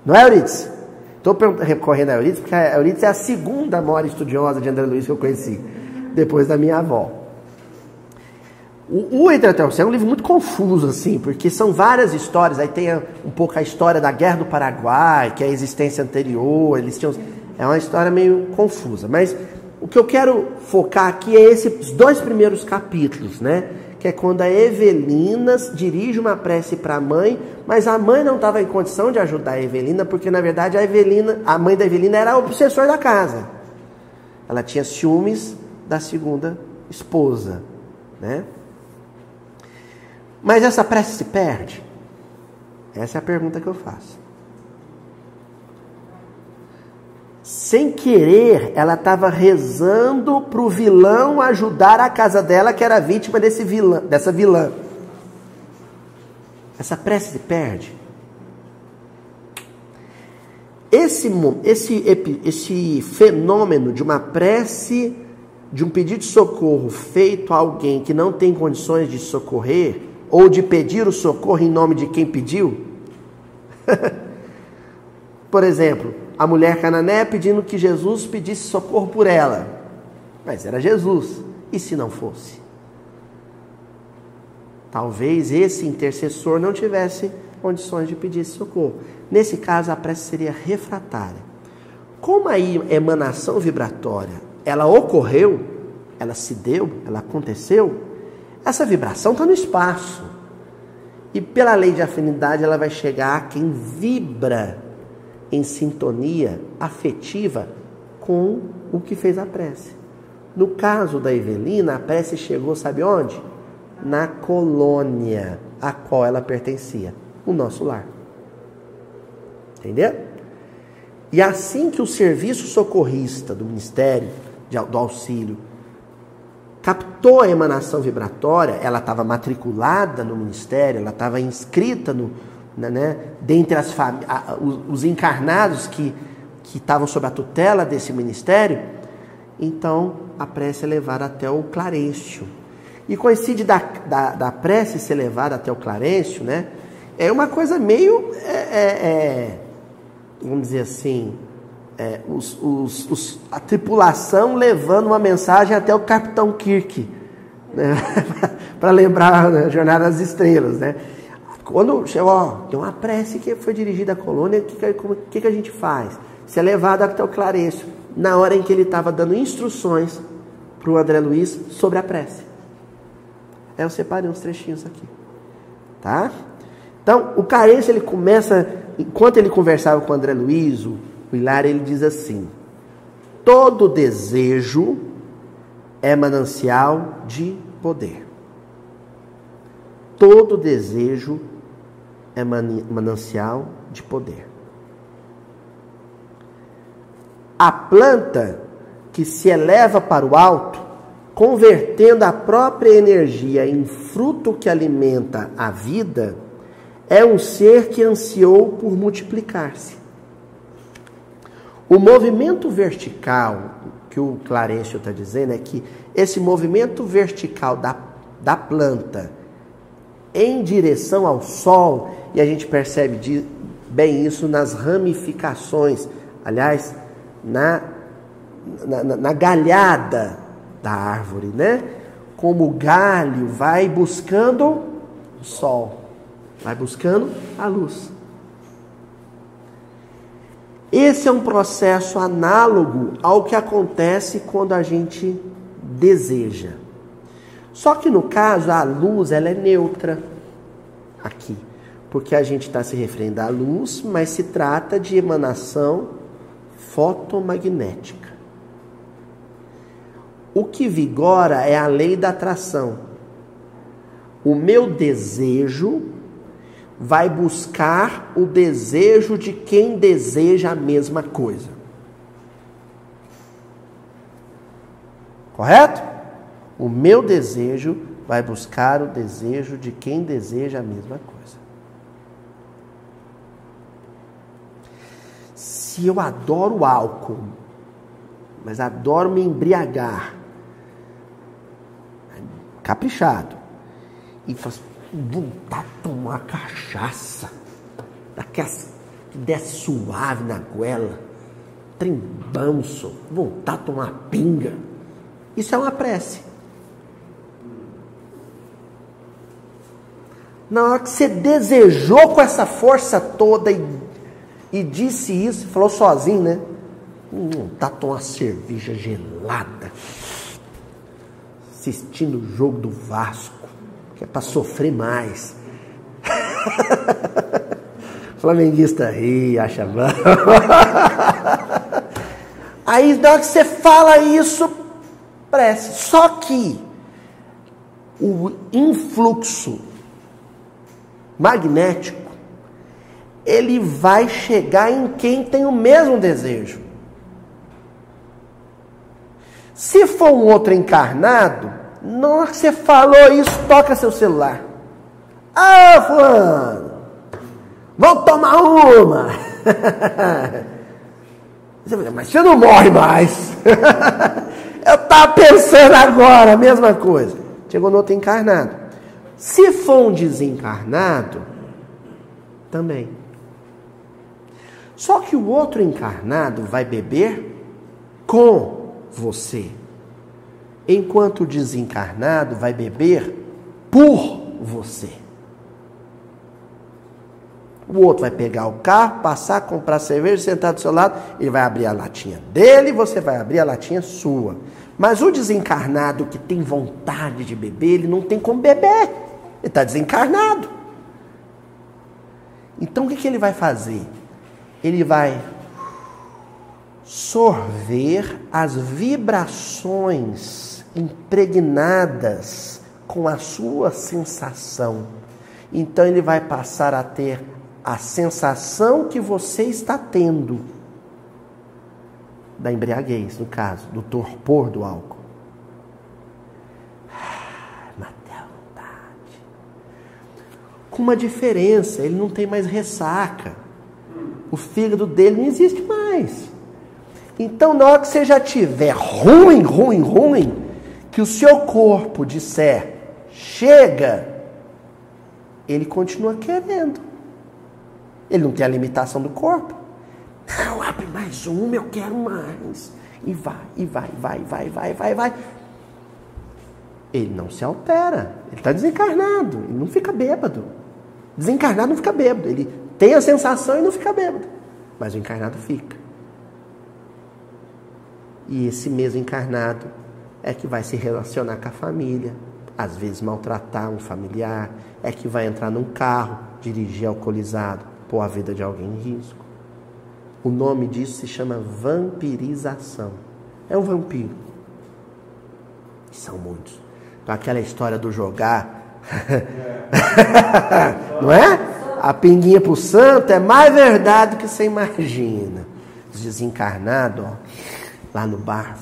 Não é, Euridice? Estou recorrendo a Euridice porque a Euridice é a segunda maior estudiosa de André Luiz que eu conheci, depois da minha avó. O, o Entre é um livro muito confuso, assim, porque são várias histórias. Aí tem um pouco a história da Guerra do Paraguai, que é a existência anterior. Eles tinham, é uma história meio confusa. Mas o que eu quero focar aqui é esses dois primeiros capítulos, né? Que é quando a Evelina dirige uma prece para a mãe, mas a mãe não estava em condição de ajudar a Evelina, porque na verdade a Evelina, a mãe da Evelina era a obsessor da casa. Ela tinha ciúmes da segunda esposa, né? Mas essa prece se perde? Essa é a pergunta que eu faço. Sem querer, ela estava rezando para o vilão ajudar a casa dela, que era vítima desse vilã, dessa vilã. Essa prece se perde. Esse, esse, esse fenômeno de uma prece, de um pedido de socorro feito a alguém que não tem condições de socorrer, ou de pedir o socorro em nome de quem pediu. Por exemplo, a mulher canané pedindo que Jesus pedisse socorro por ela. Mas era Jesus. E se não fosse? Talvez esse intercessor não tivesse condições de pedir socorro. Nesse caso, a prece seria refratária. Como a emanação vibratória, ela ocorreu, ela se deu, ela aconteceu, essa vibração está no espaço. E pela lei de afinidade, ela vai chegar a quem vibra em sintonia afetiva com o que fez a prece. No caso da Evelina, a prece chegou, sabe onde? Na colônia a qual ela pertencia, o nosso lar. Entendeu? E assim que o serviço socorrista do Ministério do Auxílio captou a emanação vibratória, ela estava matriculada no Ministério, ela estava inscrita no, né, né, dentre as a, os, os encarnados que, que estavam sob a tutela desse ministério, então a prece é levada até o Clarencio. E coincide da, da, da prece ser levada até o Clarencio, né? É uma coisa meio. É, é, é, vamos dizer assim, é, os, os, os, a tripulação levando uma mensagem até o Capitão Kirk, né? para lembrar né, a Jornada das Estrelas, né? Quando chegou, tem uma prece que foi dirigida à colônia, o que, que, que, a gente faz? Se é levado até o Clarencio, na hora em que ele estava dando instruções para o André Luiz sobre a prece. Aí eu separei uns trechinhos aqui. Tá? Então, o Clarencio, ele começa, enquanto ele conversava com o André Luiz, o Hilário, ele diz assim: todo desejo é manancial de poder. Todo desejo é manancial de poder. A planta que se eleva para o alto, convertendo a própria energia em fruto que alimenta a vida, é um ser que ansiou por multiplicar-se. O movimento vertical, que o Clarencio está dizendo, é que esse movimento vertical da, da planta em direção ao Sol, e a gente percebe bem isso nas ramificações, aliás, na, na, na galhada da árvore, né? Como o galho vai buscando o sol, vai buscando a luz. Esse é um processo análogo ao que acontece quando a gente deseja. Só que no caso a luz ela é neutra aqui, porque a gente está se referindo à luz, mas se trata de emanação fotomagnética. O que vigora é a lei da atração. O meu desejo vai buscar o desejo de quem deseja a mesma coisa. Correto? O meu desejo vai buscar o desejo de quem deseja a mesma coisa. Se eu adoro álcool, mas adoro me embriagar, caprichado, e faz vontade de tomar cachaça, daquelas que desce suave na goela, trimbanço, vontade de tomar pinga. Isso é uma prece. Na hora que você desejou com essa força toda e, e disse isso, falou sozinho, né? Hum, tá tomando uma cerveja gelada, assistindo o jogo do Vasco, que é para sofrer mais. Flamenguista ri, acha bom. Aí na hora que você fala isso, prece. Só que o influxo magnético, ele vai chegar em quem tem o mesmo desejo. Se for um outro encarnado, na hora que você falou isso, toca seu celular. Ah, fulano, vamos tomar uma. Mas você não morre mais. Eu estava pensando agora a mesma coisa. Chegou no outro encarnado. Se for um desencarnado, também. Só que o outro encarnado vai beber com você, enquanto o desencarnado vai beber por você. O outro vai pegar o carro, passar, comprar cerveja, sentar do seu lado, ele vai abrir a latinha dele, você vai abrir a latinha sua. Mas o desencarnado que tem vontade de beber, ele não tem como beber. Ele está desencarnado. Então o que, que ele vai fazer? Ele vai sorver as vibrações impregnadas com a sua sensação. Então ele vai passar a ter a sensação que você está tendo da embriaguez, no caso, do torpor do álcool. Matei a vontade. Com uma diferença, ele não tem mais ressaca. O fígado dele não existe mais. Então, na hora que você já tiver ruim, ruim, ruim, que o seu corpo disser chega, ele continua querendo. Ele não tem a limitação do corpo. Não, abre mais uma, eu quero mais. E vai, e vai, vai, vai, vai, vai, vai. Ele não se altera. Ele está desencarnado. Ele não fica bêbado. Desencarnado não fica bêbado. Ele tem a sensação e não fica bêbado. Mas o encarnado fica. E esse mesmo encarnado é que vai se relacionar com a família, às vezes maltratar um familiar, é que vai entrar num carro, dirigir alcoolizado, pôr a vida de alguém em risco. O nome disso se chama vampirização. É um vampiro. E são muitos. Então, aquela história do jogar. Não é? A pinguinha pro santo é mais verdade do que você imagina. Os desencarnados, ó, lá no bar,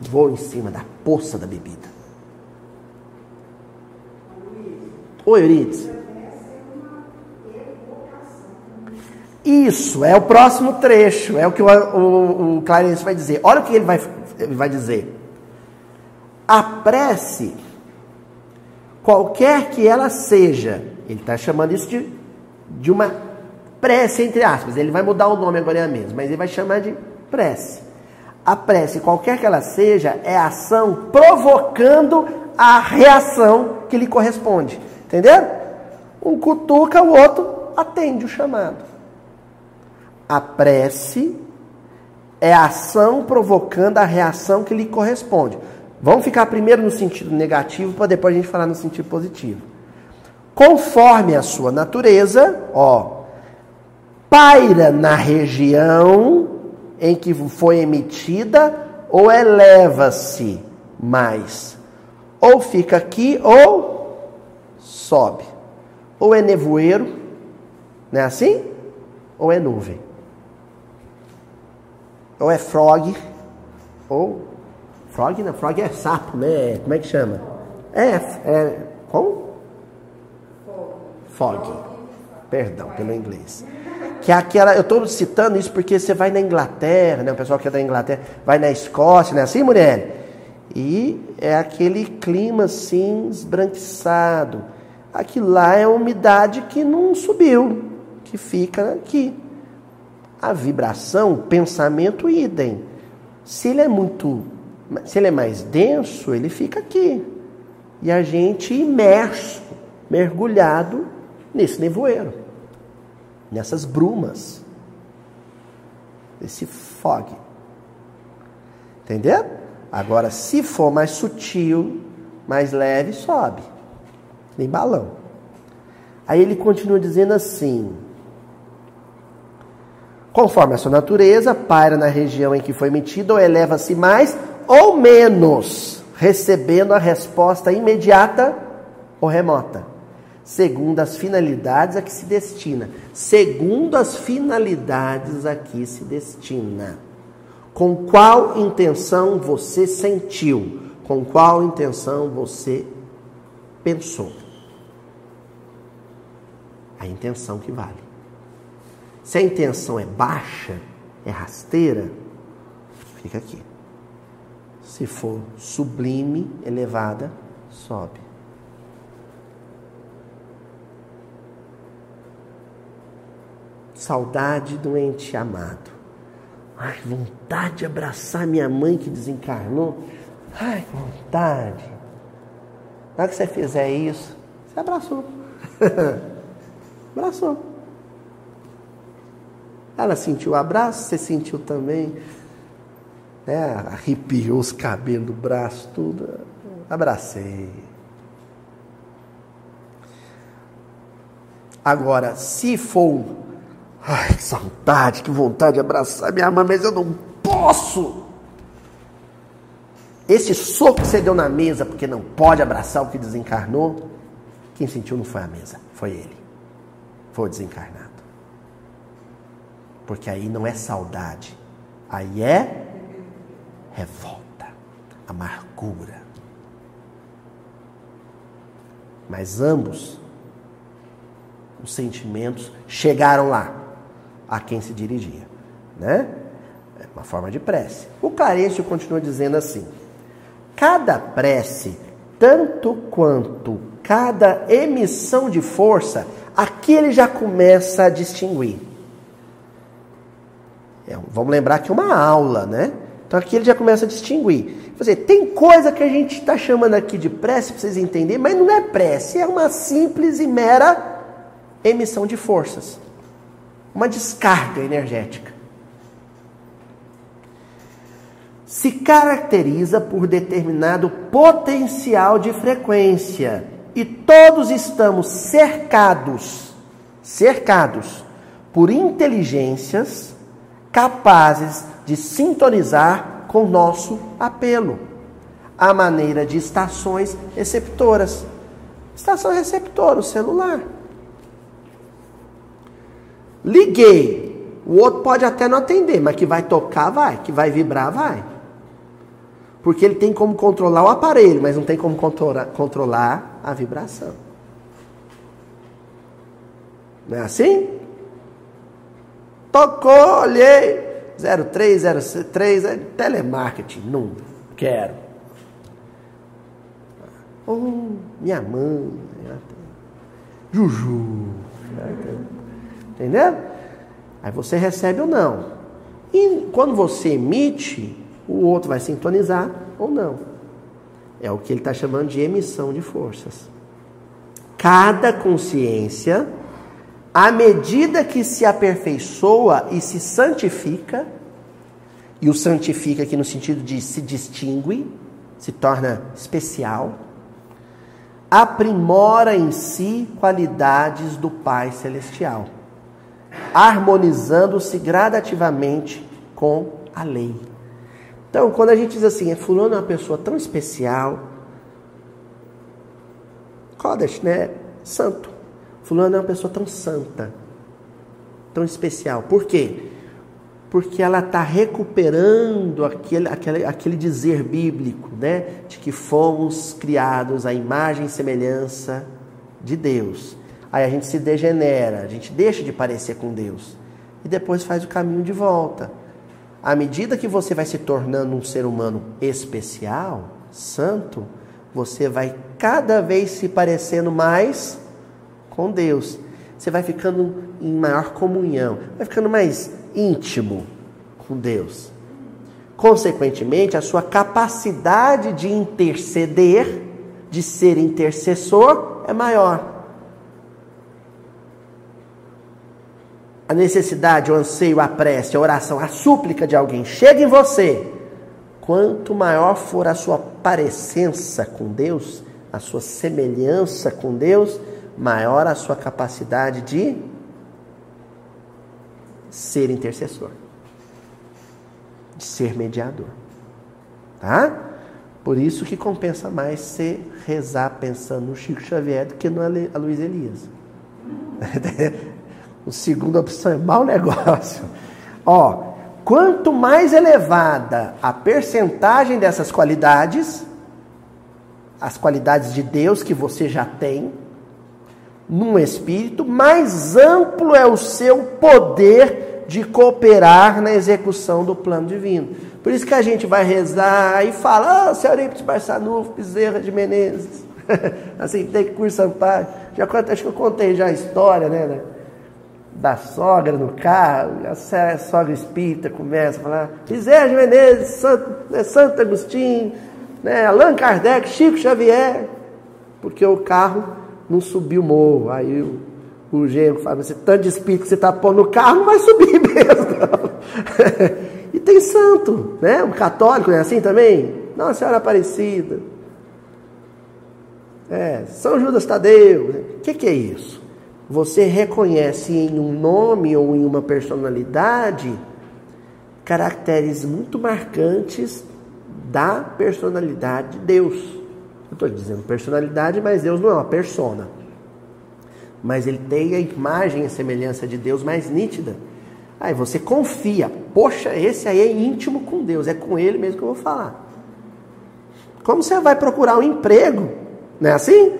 vou em cima da poça da bebida. Oi, Euridice. Isso, é o próximo trecho, é o que o, o, o Clarence vai dizer. Olha o que ele vai, ele vai dizer. A prece, qualquer que ela seja, ele está chamando isso de, de uma prece, entre aspas. Ele vai mudar o nome agora é mesmo, mas ele vai chamar de prece. A prece, qualquer que ela seja, é ação provocando a reação que lhe corresponde. Entendeu? Um cutuca, o outro atende o chamado. A prece é a ação provocando a reação que lhe corresponde. Vamos ficar primeiro no sentido negativo para depois a gente falar no sentido positivo. Conforme a sua natureza, ó, paira na região em que foi emitida ou eleva-se mais. Ou fica aqui ou sobe. Ou é nevoeiro, não é assim? Ou é nuvem ou é frog, ou. Frog não, frog é sapo, né? Como é que chama? É, é. Como? Fog. Perdão pelo inglês. Que é aquela. Eu estou citando isso porque você vai na Inglaterra, né? O pessoal que é da Inglaterra vai na Escócia, né? Assim, mulher? E é aquele clima assim, esbranquiçado. Aquilo lá é umidade que não subiu, que fica aqui a vibração, o pensamento idem. Se ele é muito, se ele é mais denso, ele fica aqui. E a gente imerso, mergulhado nesse nevoeiro, nessas brumas, nesse fog. Entendeu? Agora, se for mais sutil, mais leve, sobe. Nem balão. Aí ele continua dizendo assim: Conforme a sua natureza, paira na região em que foi emitido ou eleva-se mais ou menos, recebendo a resposta imediata ou remota, segundo as finalidades a que se destina. Segundo as finalidades a que se destina. Com qual intenção você sentiu? Com qual intenção você pensou? A intenção que vale. Se a intenção é baixa, é rasteira, fica aqui. Se for sublime, elevada, sobe. Saudade doente amado. Ai, vontade de abraçar minha mãe que desencarnou. Ai, vontade. Na hora que você fizer isso, você abraçou. abraçou. Ela sentiu o abraço, você sentiu também. Né? Arrepiou os cabelos do braço, tudo. Abracei. Agora, se for. Ai, que saudade, que vontade de abraçar minha mãe, mas eu não posso. Esse soco que você deu na mesa porque não pode abraçar o que desencarnou, quem sentiu não foi a mesa, foi ele. Foi o desencarnado. Porque aí não é saudade, aí é revolta, amargura. Mas ambos os sentimentos chegaram lá a quem se dirigia, né? É uma forma de prece. O Clarencio continua dizendo assim: cada prece, tanto quanto cada emissão de força, aqui ele já começa a distinguir É, vamos lembrar que uma aula, né? Então aqui ele já começa a distinguir. Dizer, tem coisa que a gente está chamando aqui de prece, para vocês entenderem, mas não é prece, é uma simples e mera emissão de forças. Uma descarga energética. Se caracteriza por determinado potencial de frequência e todos estamos cercados, cercados por inteligências capazes de sintonizar com nosso apelo, à maneira de estações receptoras. Estação receptora, o celular. Liguei. O outro pode até não atender, mas que vai tocar, vai. Que vai vibrar, vai. Porque ele tem como controlar o aparelho, mas não tem como controlar a vibração. Não é assim? Tocou, olhei. 0303 é telemarketing. Não quero. Oh, minha mãe. Juju. Entendeu? Aí você recebe ou não. E quando você emite, o outro vai sintonizar ou não. É o que ele está chamando de emissão de forças. Cada consciência, à medida que se aperfeiçoa e se santifica, e o santifica aqui no sentido de se distingue, se torna especial, aprimora em si qualidades do Pai Celestial, harmonizando-se gradativamente com a lei. Então, quando a gente diz assim, é fulano é uma pessoa tão especial, Kodesh, né? Santo. Fulano é uma pessoa tão santa, tão especial. Por quê? Porque ela está recuperando aquele, aquele, aquele dizer bíblico, né? De que fomos criados à imagem e semelhança de Deus. Aí a gente se degenera, a gente deixa de parecer com Deus. E depois faz o caminho de volta à medida que você vai se tornando um ser humano especial, santo, você vai cada vez se parecendo mais com Deus. Você vai ficando em maior comunhão, vai ficando mais íntimo com Deus. Consequentemente, a sua capacidade de interceder, de ser intercessor, é maior. a necessidade, o anseio, a prece, a oração, a súplica de alguém chega em você, quanto maior for a sua parecença com Deus, a sua semelhança com Deus, maior a sua capacidade de ser intercessor, de ser mediador. Tá? Por isso que compensa mais você rezar pensando no Chico Xavier do que no Luiz Elias. O segunda opção é mau negócio. Ó, quanto mais elevada a percentagem dessas qualidades, as qualidades de Deus que você já tem, num espírito, mais amplo é o seu poder de cooperar na execução do plano divino. Por isso que a gente vai rezar e fala, ah, Eurípides Barçanufo, Bezerra de Menezes, assim, tem que cursar Sampaio. Já, acho que eu contei já a história, né? né? da sogra no carro, a sogra espírita começa a falar, José de Menezes, Santo, né, Santo Agostinho, né, Allan Kardec, Chico Xavier, porque o carro não subiu o morro. Aí o, o genro fala, você tanto de espírito que você está pondo no carro, não vai subir mesmo. e tem santo, né? Um católico é assim também? Nossa Senhora Aparecida. É, São Judas Tadeu. O que, que é isso? você reconhece em um nome ou em uma personalidade caracteres muito marcantes da personalidade de Deus. Eu estou dizendo personalidade, mas Deus não é uma persona. Mas ele tem a imagem e a semelhança de Deus mais nítida. Aí você confia, poxa, esse aí é íntimo com Deus, é com ele mesmo que eu vou falar. Como você vai procurar um emprego? Não é assim?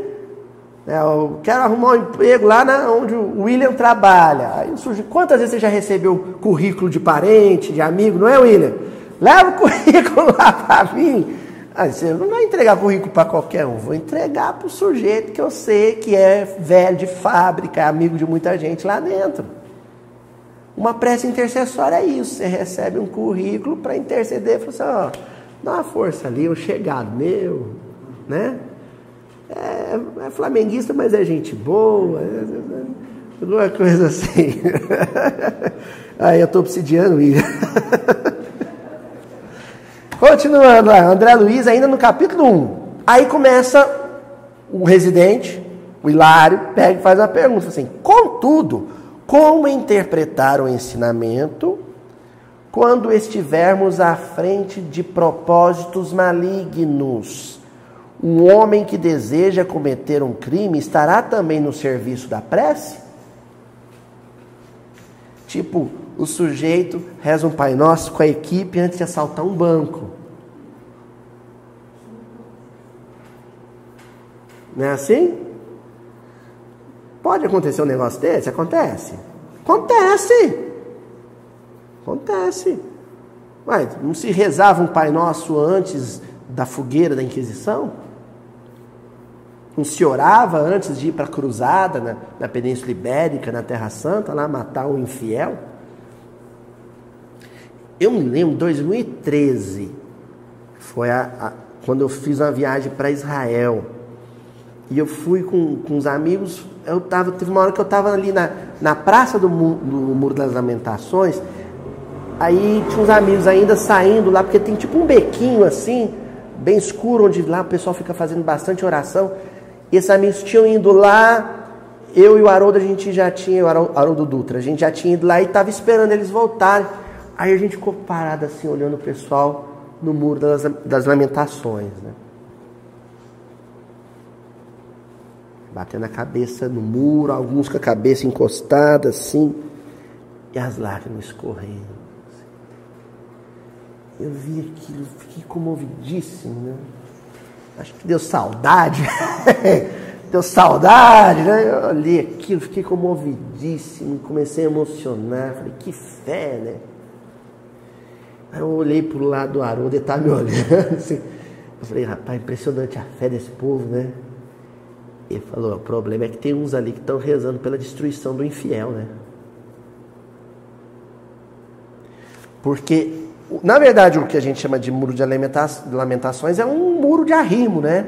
É, eu quero arrumar um emprego lá na, onde o William trabalha. Aí surge, quantas vezes você já recebeu currículo de parente, de amigo, não é, William? Leva o currículo lá para mim. Aí você não vai entregar currículo para qualquer um, vou entregar para o sujeito que eu sei que é velho de fábrica, é amigo de muita gente lá dentro. Uma prece intercessória é isso. Você recebe um currículo para interceder fala assim, ó, dá uma força ali, um chegado meu, né? É, é flamenguista, mas é gente boa, é, é, é alguma coisa assim. Aí eu estou obsidiando isso. Continuando André Luiz ainda no capítulo 1. Aí começa o residente, o Hilário, pega e faz uma pergunta assim: contudo, como interpretar o ensinamento quando estivermos à frente de propósitos malignos? Um homem que deseja cometer um crime estará também no serviço da prece? Tipo, o sujeito reza um Pai Nosso com a equipe antes de assaltar um banco. Não é assim? Pode acontecer um negócio desse? Acontece. Acontece. Acontece. Mas não se rezava um Pai Nosso antes da fogueira da Inquisição? Não se orava antes de ir para a cruzada na, na Península Ibérica, na Terra Santa, lá matar o infiel? Eu me lembro, 2013, foi a, a, quando eu fiz uma viagem para Israel. E eu fui com, com os amigos, eu tava, teve uma hora que eu estava ali na, na praça do, do Muro das Lamentações, aí tinha uns amigos ainda saindo lá, porque tem tipo um bequinho assim, bem escuro, onde lá o pessoal fica fazendo bastante oração. E esses amigos tinham ido lá, eu e o Haroldo, a gente já tinha, o Haroldo Dutra, a gente já tinha ido lá e estava esperando eles voltarem. Aí a gente ficou parado assim, olhando o pessoal no Muro das, das Lamentações, né? Batendo a cabeça no muro, alguns com a cabeça encostada assim, e as lágrimas escorrendo. Assim. Eu vi aquilo, fiquei comovidíssimo, né? Acho que deu saudade, deu saudade, né? Eu olhei aquilo, fiquei comovidíssimo, comecei a emocionar, falei, que fé, né? Aí eu olhei para o lado do Haroldo, ele estava me olhando assim. Eu falei, rapaz, impressionante a fé desse povo, né? Ele falou: o problema é que tem uns ali que estão rezando pela destruição do infiel, né? Porque, na verdade, o que a gente chama de muro de lamentações é um muro de arrimo, né?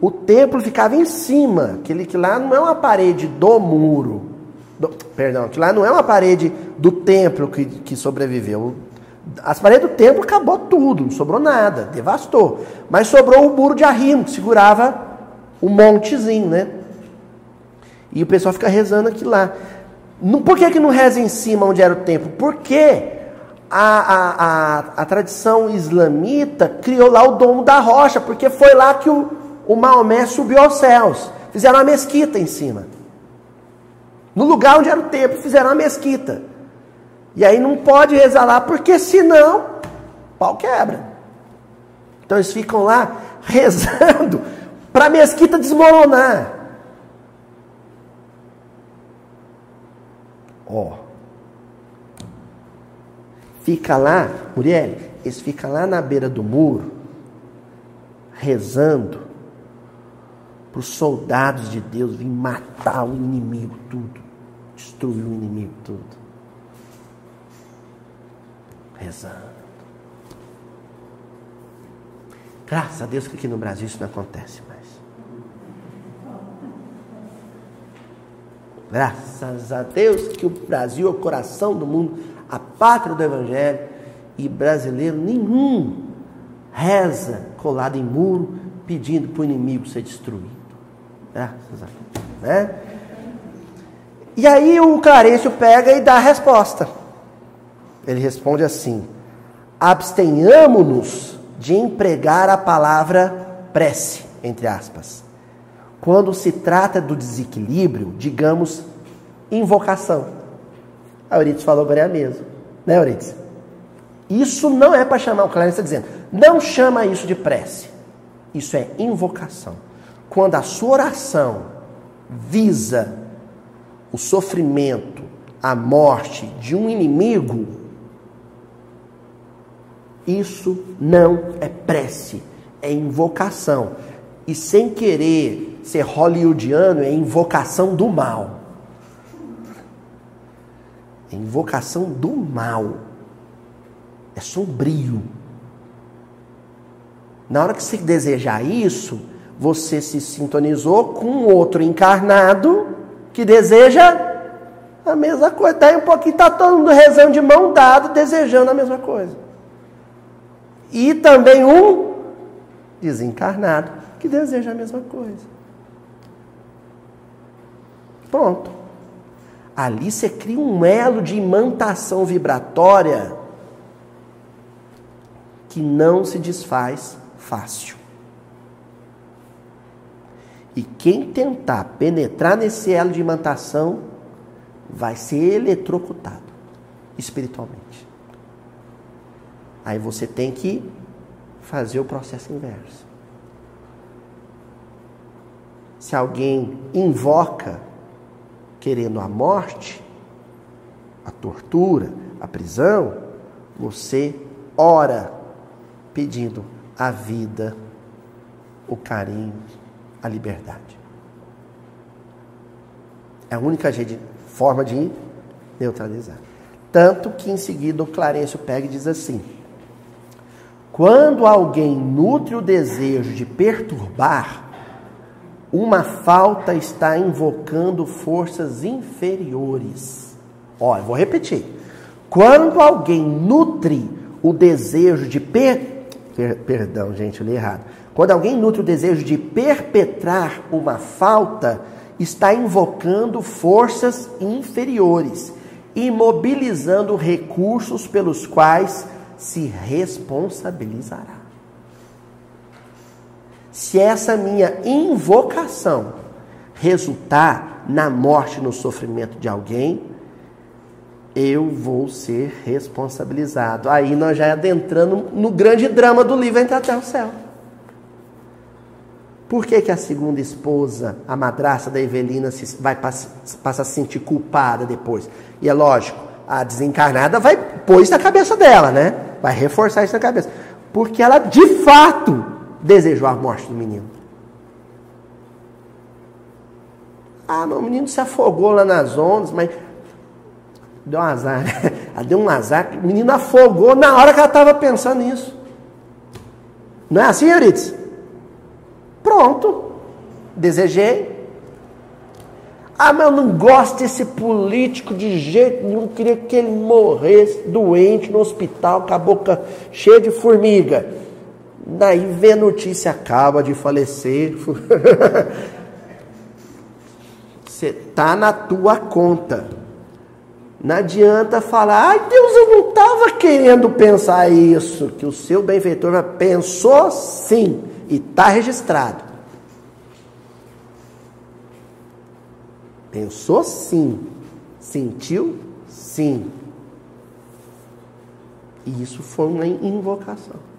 O templo ficava em cima, aquele que lá não é uma parede do muro. Do, perdão, que lá não é uma parede do templo que, que sobreviveu. As paredes do templo acabou tudo, não sobrou nada, devastou. Mas sobrou o muro de arrimo que segurava um montezinho, né? E o pessoal fica rezando aqui lá. Por que, que não reza em cima onde era o templo? Porque a, a, a, a tradição islamita criou lá o domo da rocha, porque foi lá que o, o Maomé subiu aos céus. Fizeram uma mesquita em cima. No lugar onde era o templo, fizeram uma mesquita. E aí não pode rezar lá, porque senão, pau quebra. Então eles ficam lá rezando para a mesquita desmoronar. Ó. Fica lá, mulher, eles ficam lá na beira do muro, rezando para os soldados de Deus virem matar o inimigo tudo, destruir o inimigo tudo. Rezando. Graças a Deus que aqui no Brasil isso não acontece. Graças a Deus que o Brasil é o coração do mundo, a pátria do Evangelho, e brasileiro nenhum reza colado em muro pedindo para o inimigo ser destruído. Graças a Deus. Né? E aí o Clarencio pega e dá a resposta. Ele responde assim: abstenhamo-nos de empregar a palavra prece, entre aspas quando se trata do desequilíbrio, digamos, invocação. A Euridice falou agora é a mesma. Né, Euridice? Isso não é para chamar, o Clarence está dizendo, não chama isso de prece. Isso é invocação. Quando a sua oração visa o sofrimento, a morte de um inimigo, isso não é prece, é invocação. E sem querer ser hollywoodiano é invocação do mal. É invocação do mal. É sombrio. Na hora que você desejar isso, você se sintonizou com outro encarnado que deseja a mesma coisa. Daí um pouquinho está todo mundo rezando de mão dada, desejando a mesma coisa. E também um desencarnado que deseja a mesma coisa. Pronto. Ali você cria um elo de imantação vibratória que não se desfaz fácil. E quem tentar penetrar nesse elo de imantação vai ser eletrocutado espiritualmente. Aí você tem que fazer o processo inverso. Se alguém invoca querendo a morte, a tortura, a prisão, você ora pedindo a vida, o carinho, a liberdade. É a única forma de neutralizar. Tanto que em seguida o Clarencio pega e diz assim: quando alguém nutre o desejo de perturbar, uma falta está invocando forças inferiores. Olha, vou repetir. Quando alguém nutre o desejo de per... per... perdão, gente, eu li errado. Quando alguém nutre o desejo de perpetrar uma falta, está invocando forças inferiores, imobilizando recursos pelos quais se responsabilizará. Se essa minha invocação resultar na morte, no sofrimento de alguém, eu vou ser responsabilizado. Aí nós já adentrando no grande drama do livro Entre até o céu. Por que, que a segunda esposa, a madraça da Evelina, se, vai passa a se sentir culpada depois? E é lógico, a desencarnada vai pôr isso na cabeça dela, né? Vai reforçar isso na cabeça. Porque ela de fato desejou a morte do menino. Ah, mas o menino se afogou lá nas ondas, mas deu um azar. Ela deu um azar. O menino afogou na hora que ela estava pensando nisso. Não é assim, Euridice? Pronto. Desejei. Ah, mas eu não gosto desse político de jeito nenhum. Queria que ele morresse doente no hospital, com a boca cheia de formiga. Daí vê a notícia, acaba de falecer. Você tá na tua conta. Não adianta falar, ai Deus, eu não estava querendo pensar isso. Que o seu benfeitor pensou sim e está registrado. Pensou sim. Sentiu sim. E isso foi uma invocação.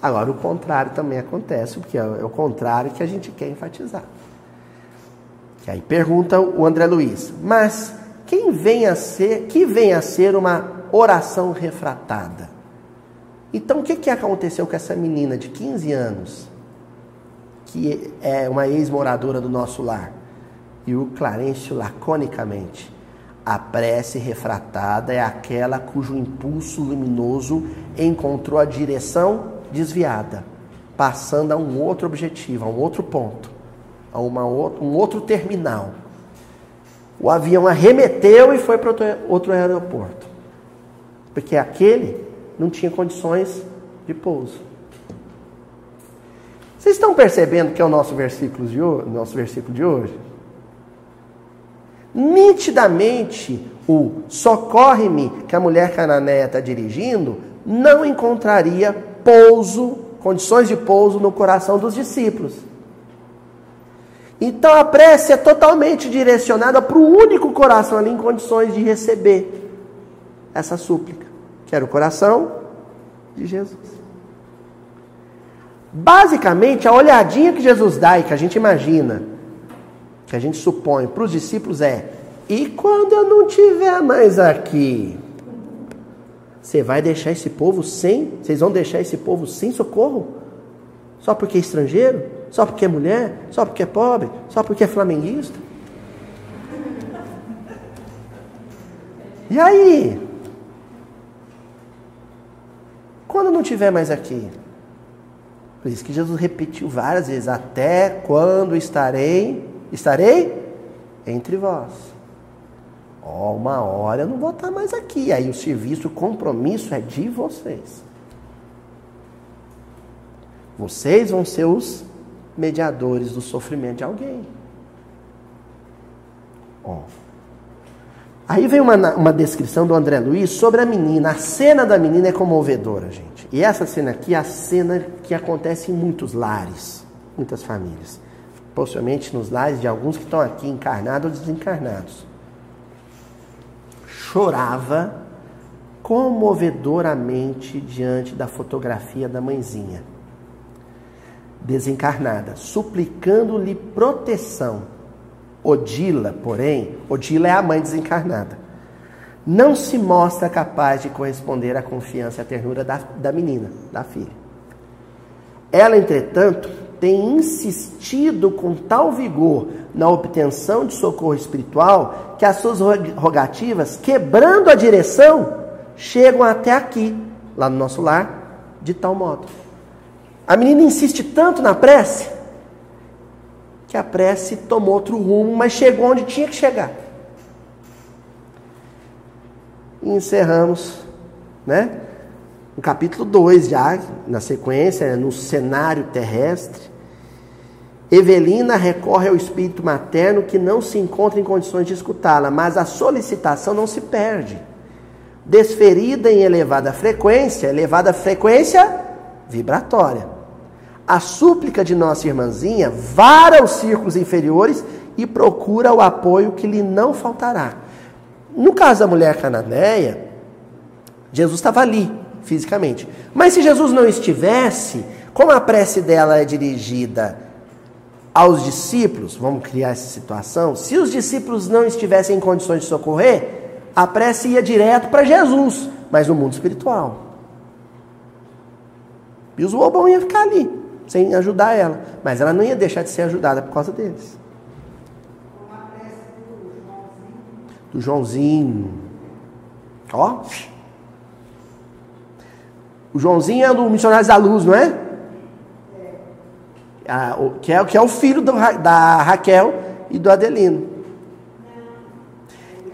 Agora, o contrário também acontece, porque é o contrário que a gente quer enfatizar. Que aí pergunta o André Luiz, mas quem vem a ser, que vem a ser uma oração refratada? Então, o que, que aconteceu com essa menina de 15 anos, que é uma ex-moradora do nosso lar? E o Clarencio, laconicamente, a prece refratada é aquela cujo impulso luminoso encontrou a direção desviada, passando a um outro objetivo, a um outro ponto, a uma outro, um outro terminal. O avião arremeteu e foi para outro aeroporto, porque aquele não tinha condições de pouso. Vocês estão percebendo que é o nosso versículo de hoje? Nosso versículo de hoje? Nitidamente, o socorre-me que a mulher cananeia está dirigindo não encontraria pouso, condições de pouso no coração dos discípulos. Então a prece é totalmente direcionada para o único coração ali em condições de receber essa súplica, que era o coração de Jesus. Basicamente, a olhadinha que Jesus dá e que a gente imagina, que a gente supõe para os discípulos é: e quando eu não estiver mais aqui? Você vai deixar esse povo sem? Vocês vão deixar esse povo sem socorro? Só porque é estrangeiro? Só porque é mulher? Só porque é pobre? Só porque é flamenguista? E aí? Quando não tiver mais aqui? Por isso que Jesus repetiu várias vezes: Até quando estarei? Estarei entre vós. Ó, oh, uma hora eu não vou estar mais aqui. Aí o serviço, o compromisso é de vocês. Vocês vão ser os mediadores do sofrimento de alguém. Ó. Aí vem uma, uma descrição do André Luiz sobre a menina. A cena da menina é comovedora, gente. E essa cena aqui é a cena que acontece em muitos lares, muitas famílias. Possivelmente nos lares de alguns que estão aqui encarnados ou desencarnados. Chorava comovedoramente diante da fotografia da mãezinha desencarnada, suplicando-lhe proteção Odila, porém, Odila é a mãe desencarnada, não se mostra capaz de corresponder à confiança e à ternura da, da menina, da filha. Ela, entretanto, tem insistido com tal vigor na obtenção de socorro espiritual que as suas rogativas, quebrando a direção, chegam até aqui, lá no nosso lar, de tal modo. A menina insiste tanto na prece que a prece tomou outro rumo, mas chegou onde tinha que chegar. E encerramos, né? No capítulo 2 já, na sequência, no cenário terrestre. Evelina recorre ao espírito materno que não se encontra em condições de escutá-la, mas a solicitação não se perde. Desferida em elevada frequência, elevada frequência vibratória a súplica de nossa irmãzinha vara os círculos inferiores e procura o apoio que lhe não faltará. No caso da mulher cananeia, Jesus estava ali, fisicamente. Mas se Jesus não estivesse, como a prece dela é dirigida aos discípulos, vamos criar essa situação, se os discípulos não estivessem em condições de socorrer, a prece ia direto para Jesus, mas no mundo espiritual. E os Obão ia ficar ali sem ajudar ela. Mas ela não ia deixar de ser ajudada por causa deles. Do Joãozinho. Ó. O Joãozinho é do Missionários da Luz, não é? Ah, que, é que é o filho do, da Raquel e do Adelino.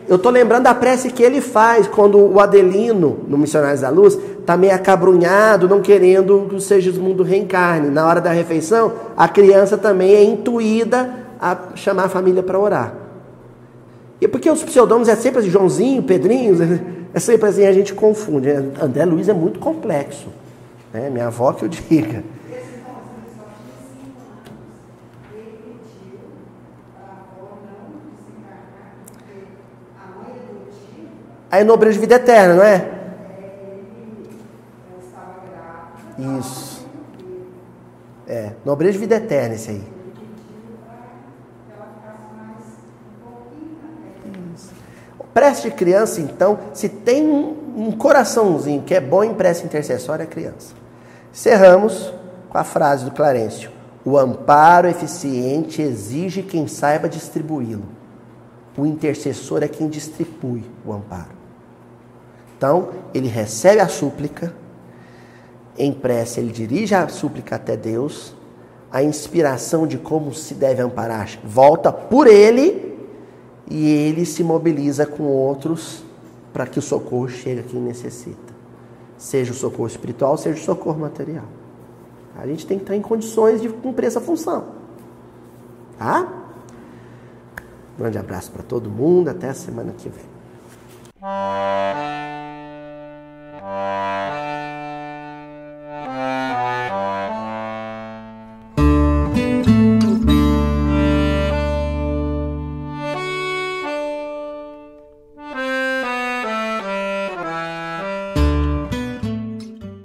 Eu estou lembrando da prece que ele faz quando o Adelino, no Missionários da Luz, está meio acabrunhado, não querendo que o Segismundo reencarne. Na hora da refeição, a criança também é intuída a chamar a família para orar. E porque os pseudônimos é sempre assim, Joãozinho, Pedrinho, é sempre assim, a gente confunde. André Luiz é muito complexo. Né? Minha avó que eu diga. Aí nobreza de vida eterna, não é? Isso. É, nobreza de vida eterna esse aí. Prece de criança, então, se tem um, coraçãozinho que é bom em prece intercessória, é criança. Cerramos com a frase do Clarencio. O amparo eficiente exige quem saiba distribuí-lo. O intercessor é quem distribui o amparo. Então, ele recebe a súplica, em prece, ele dirige a súplica até Deus, a inspiração de como se deve amparar volta por ele e ele se mobiliza com outros para que o socorro chegue a quem necessita, seja o socorro espiritual, seja o socorro material. A gente tem que estar em condições de cumprir essa função, tá? Um grande abraço para todo mundo, até a semana que vem.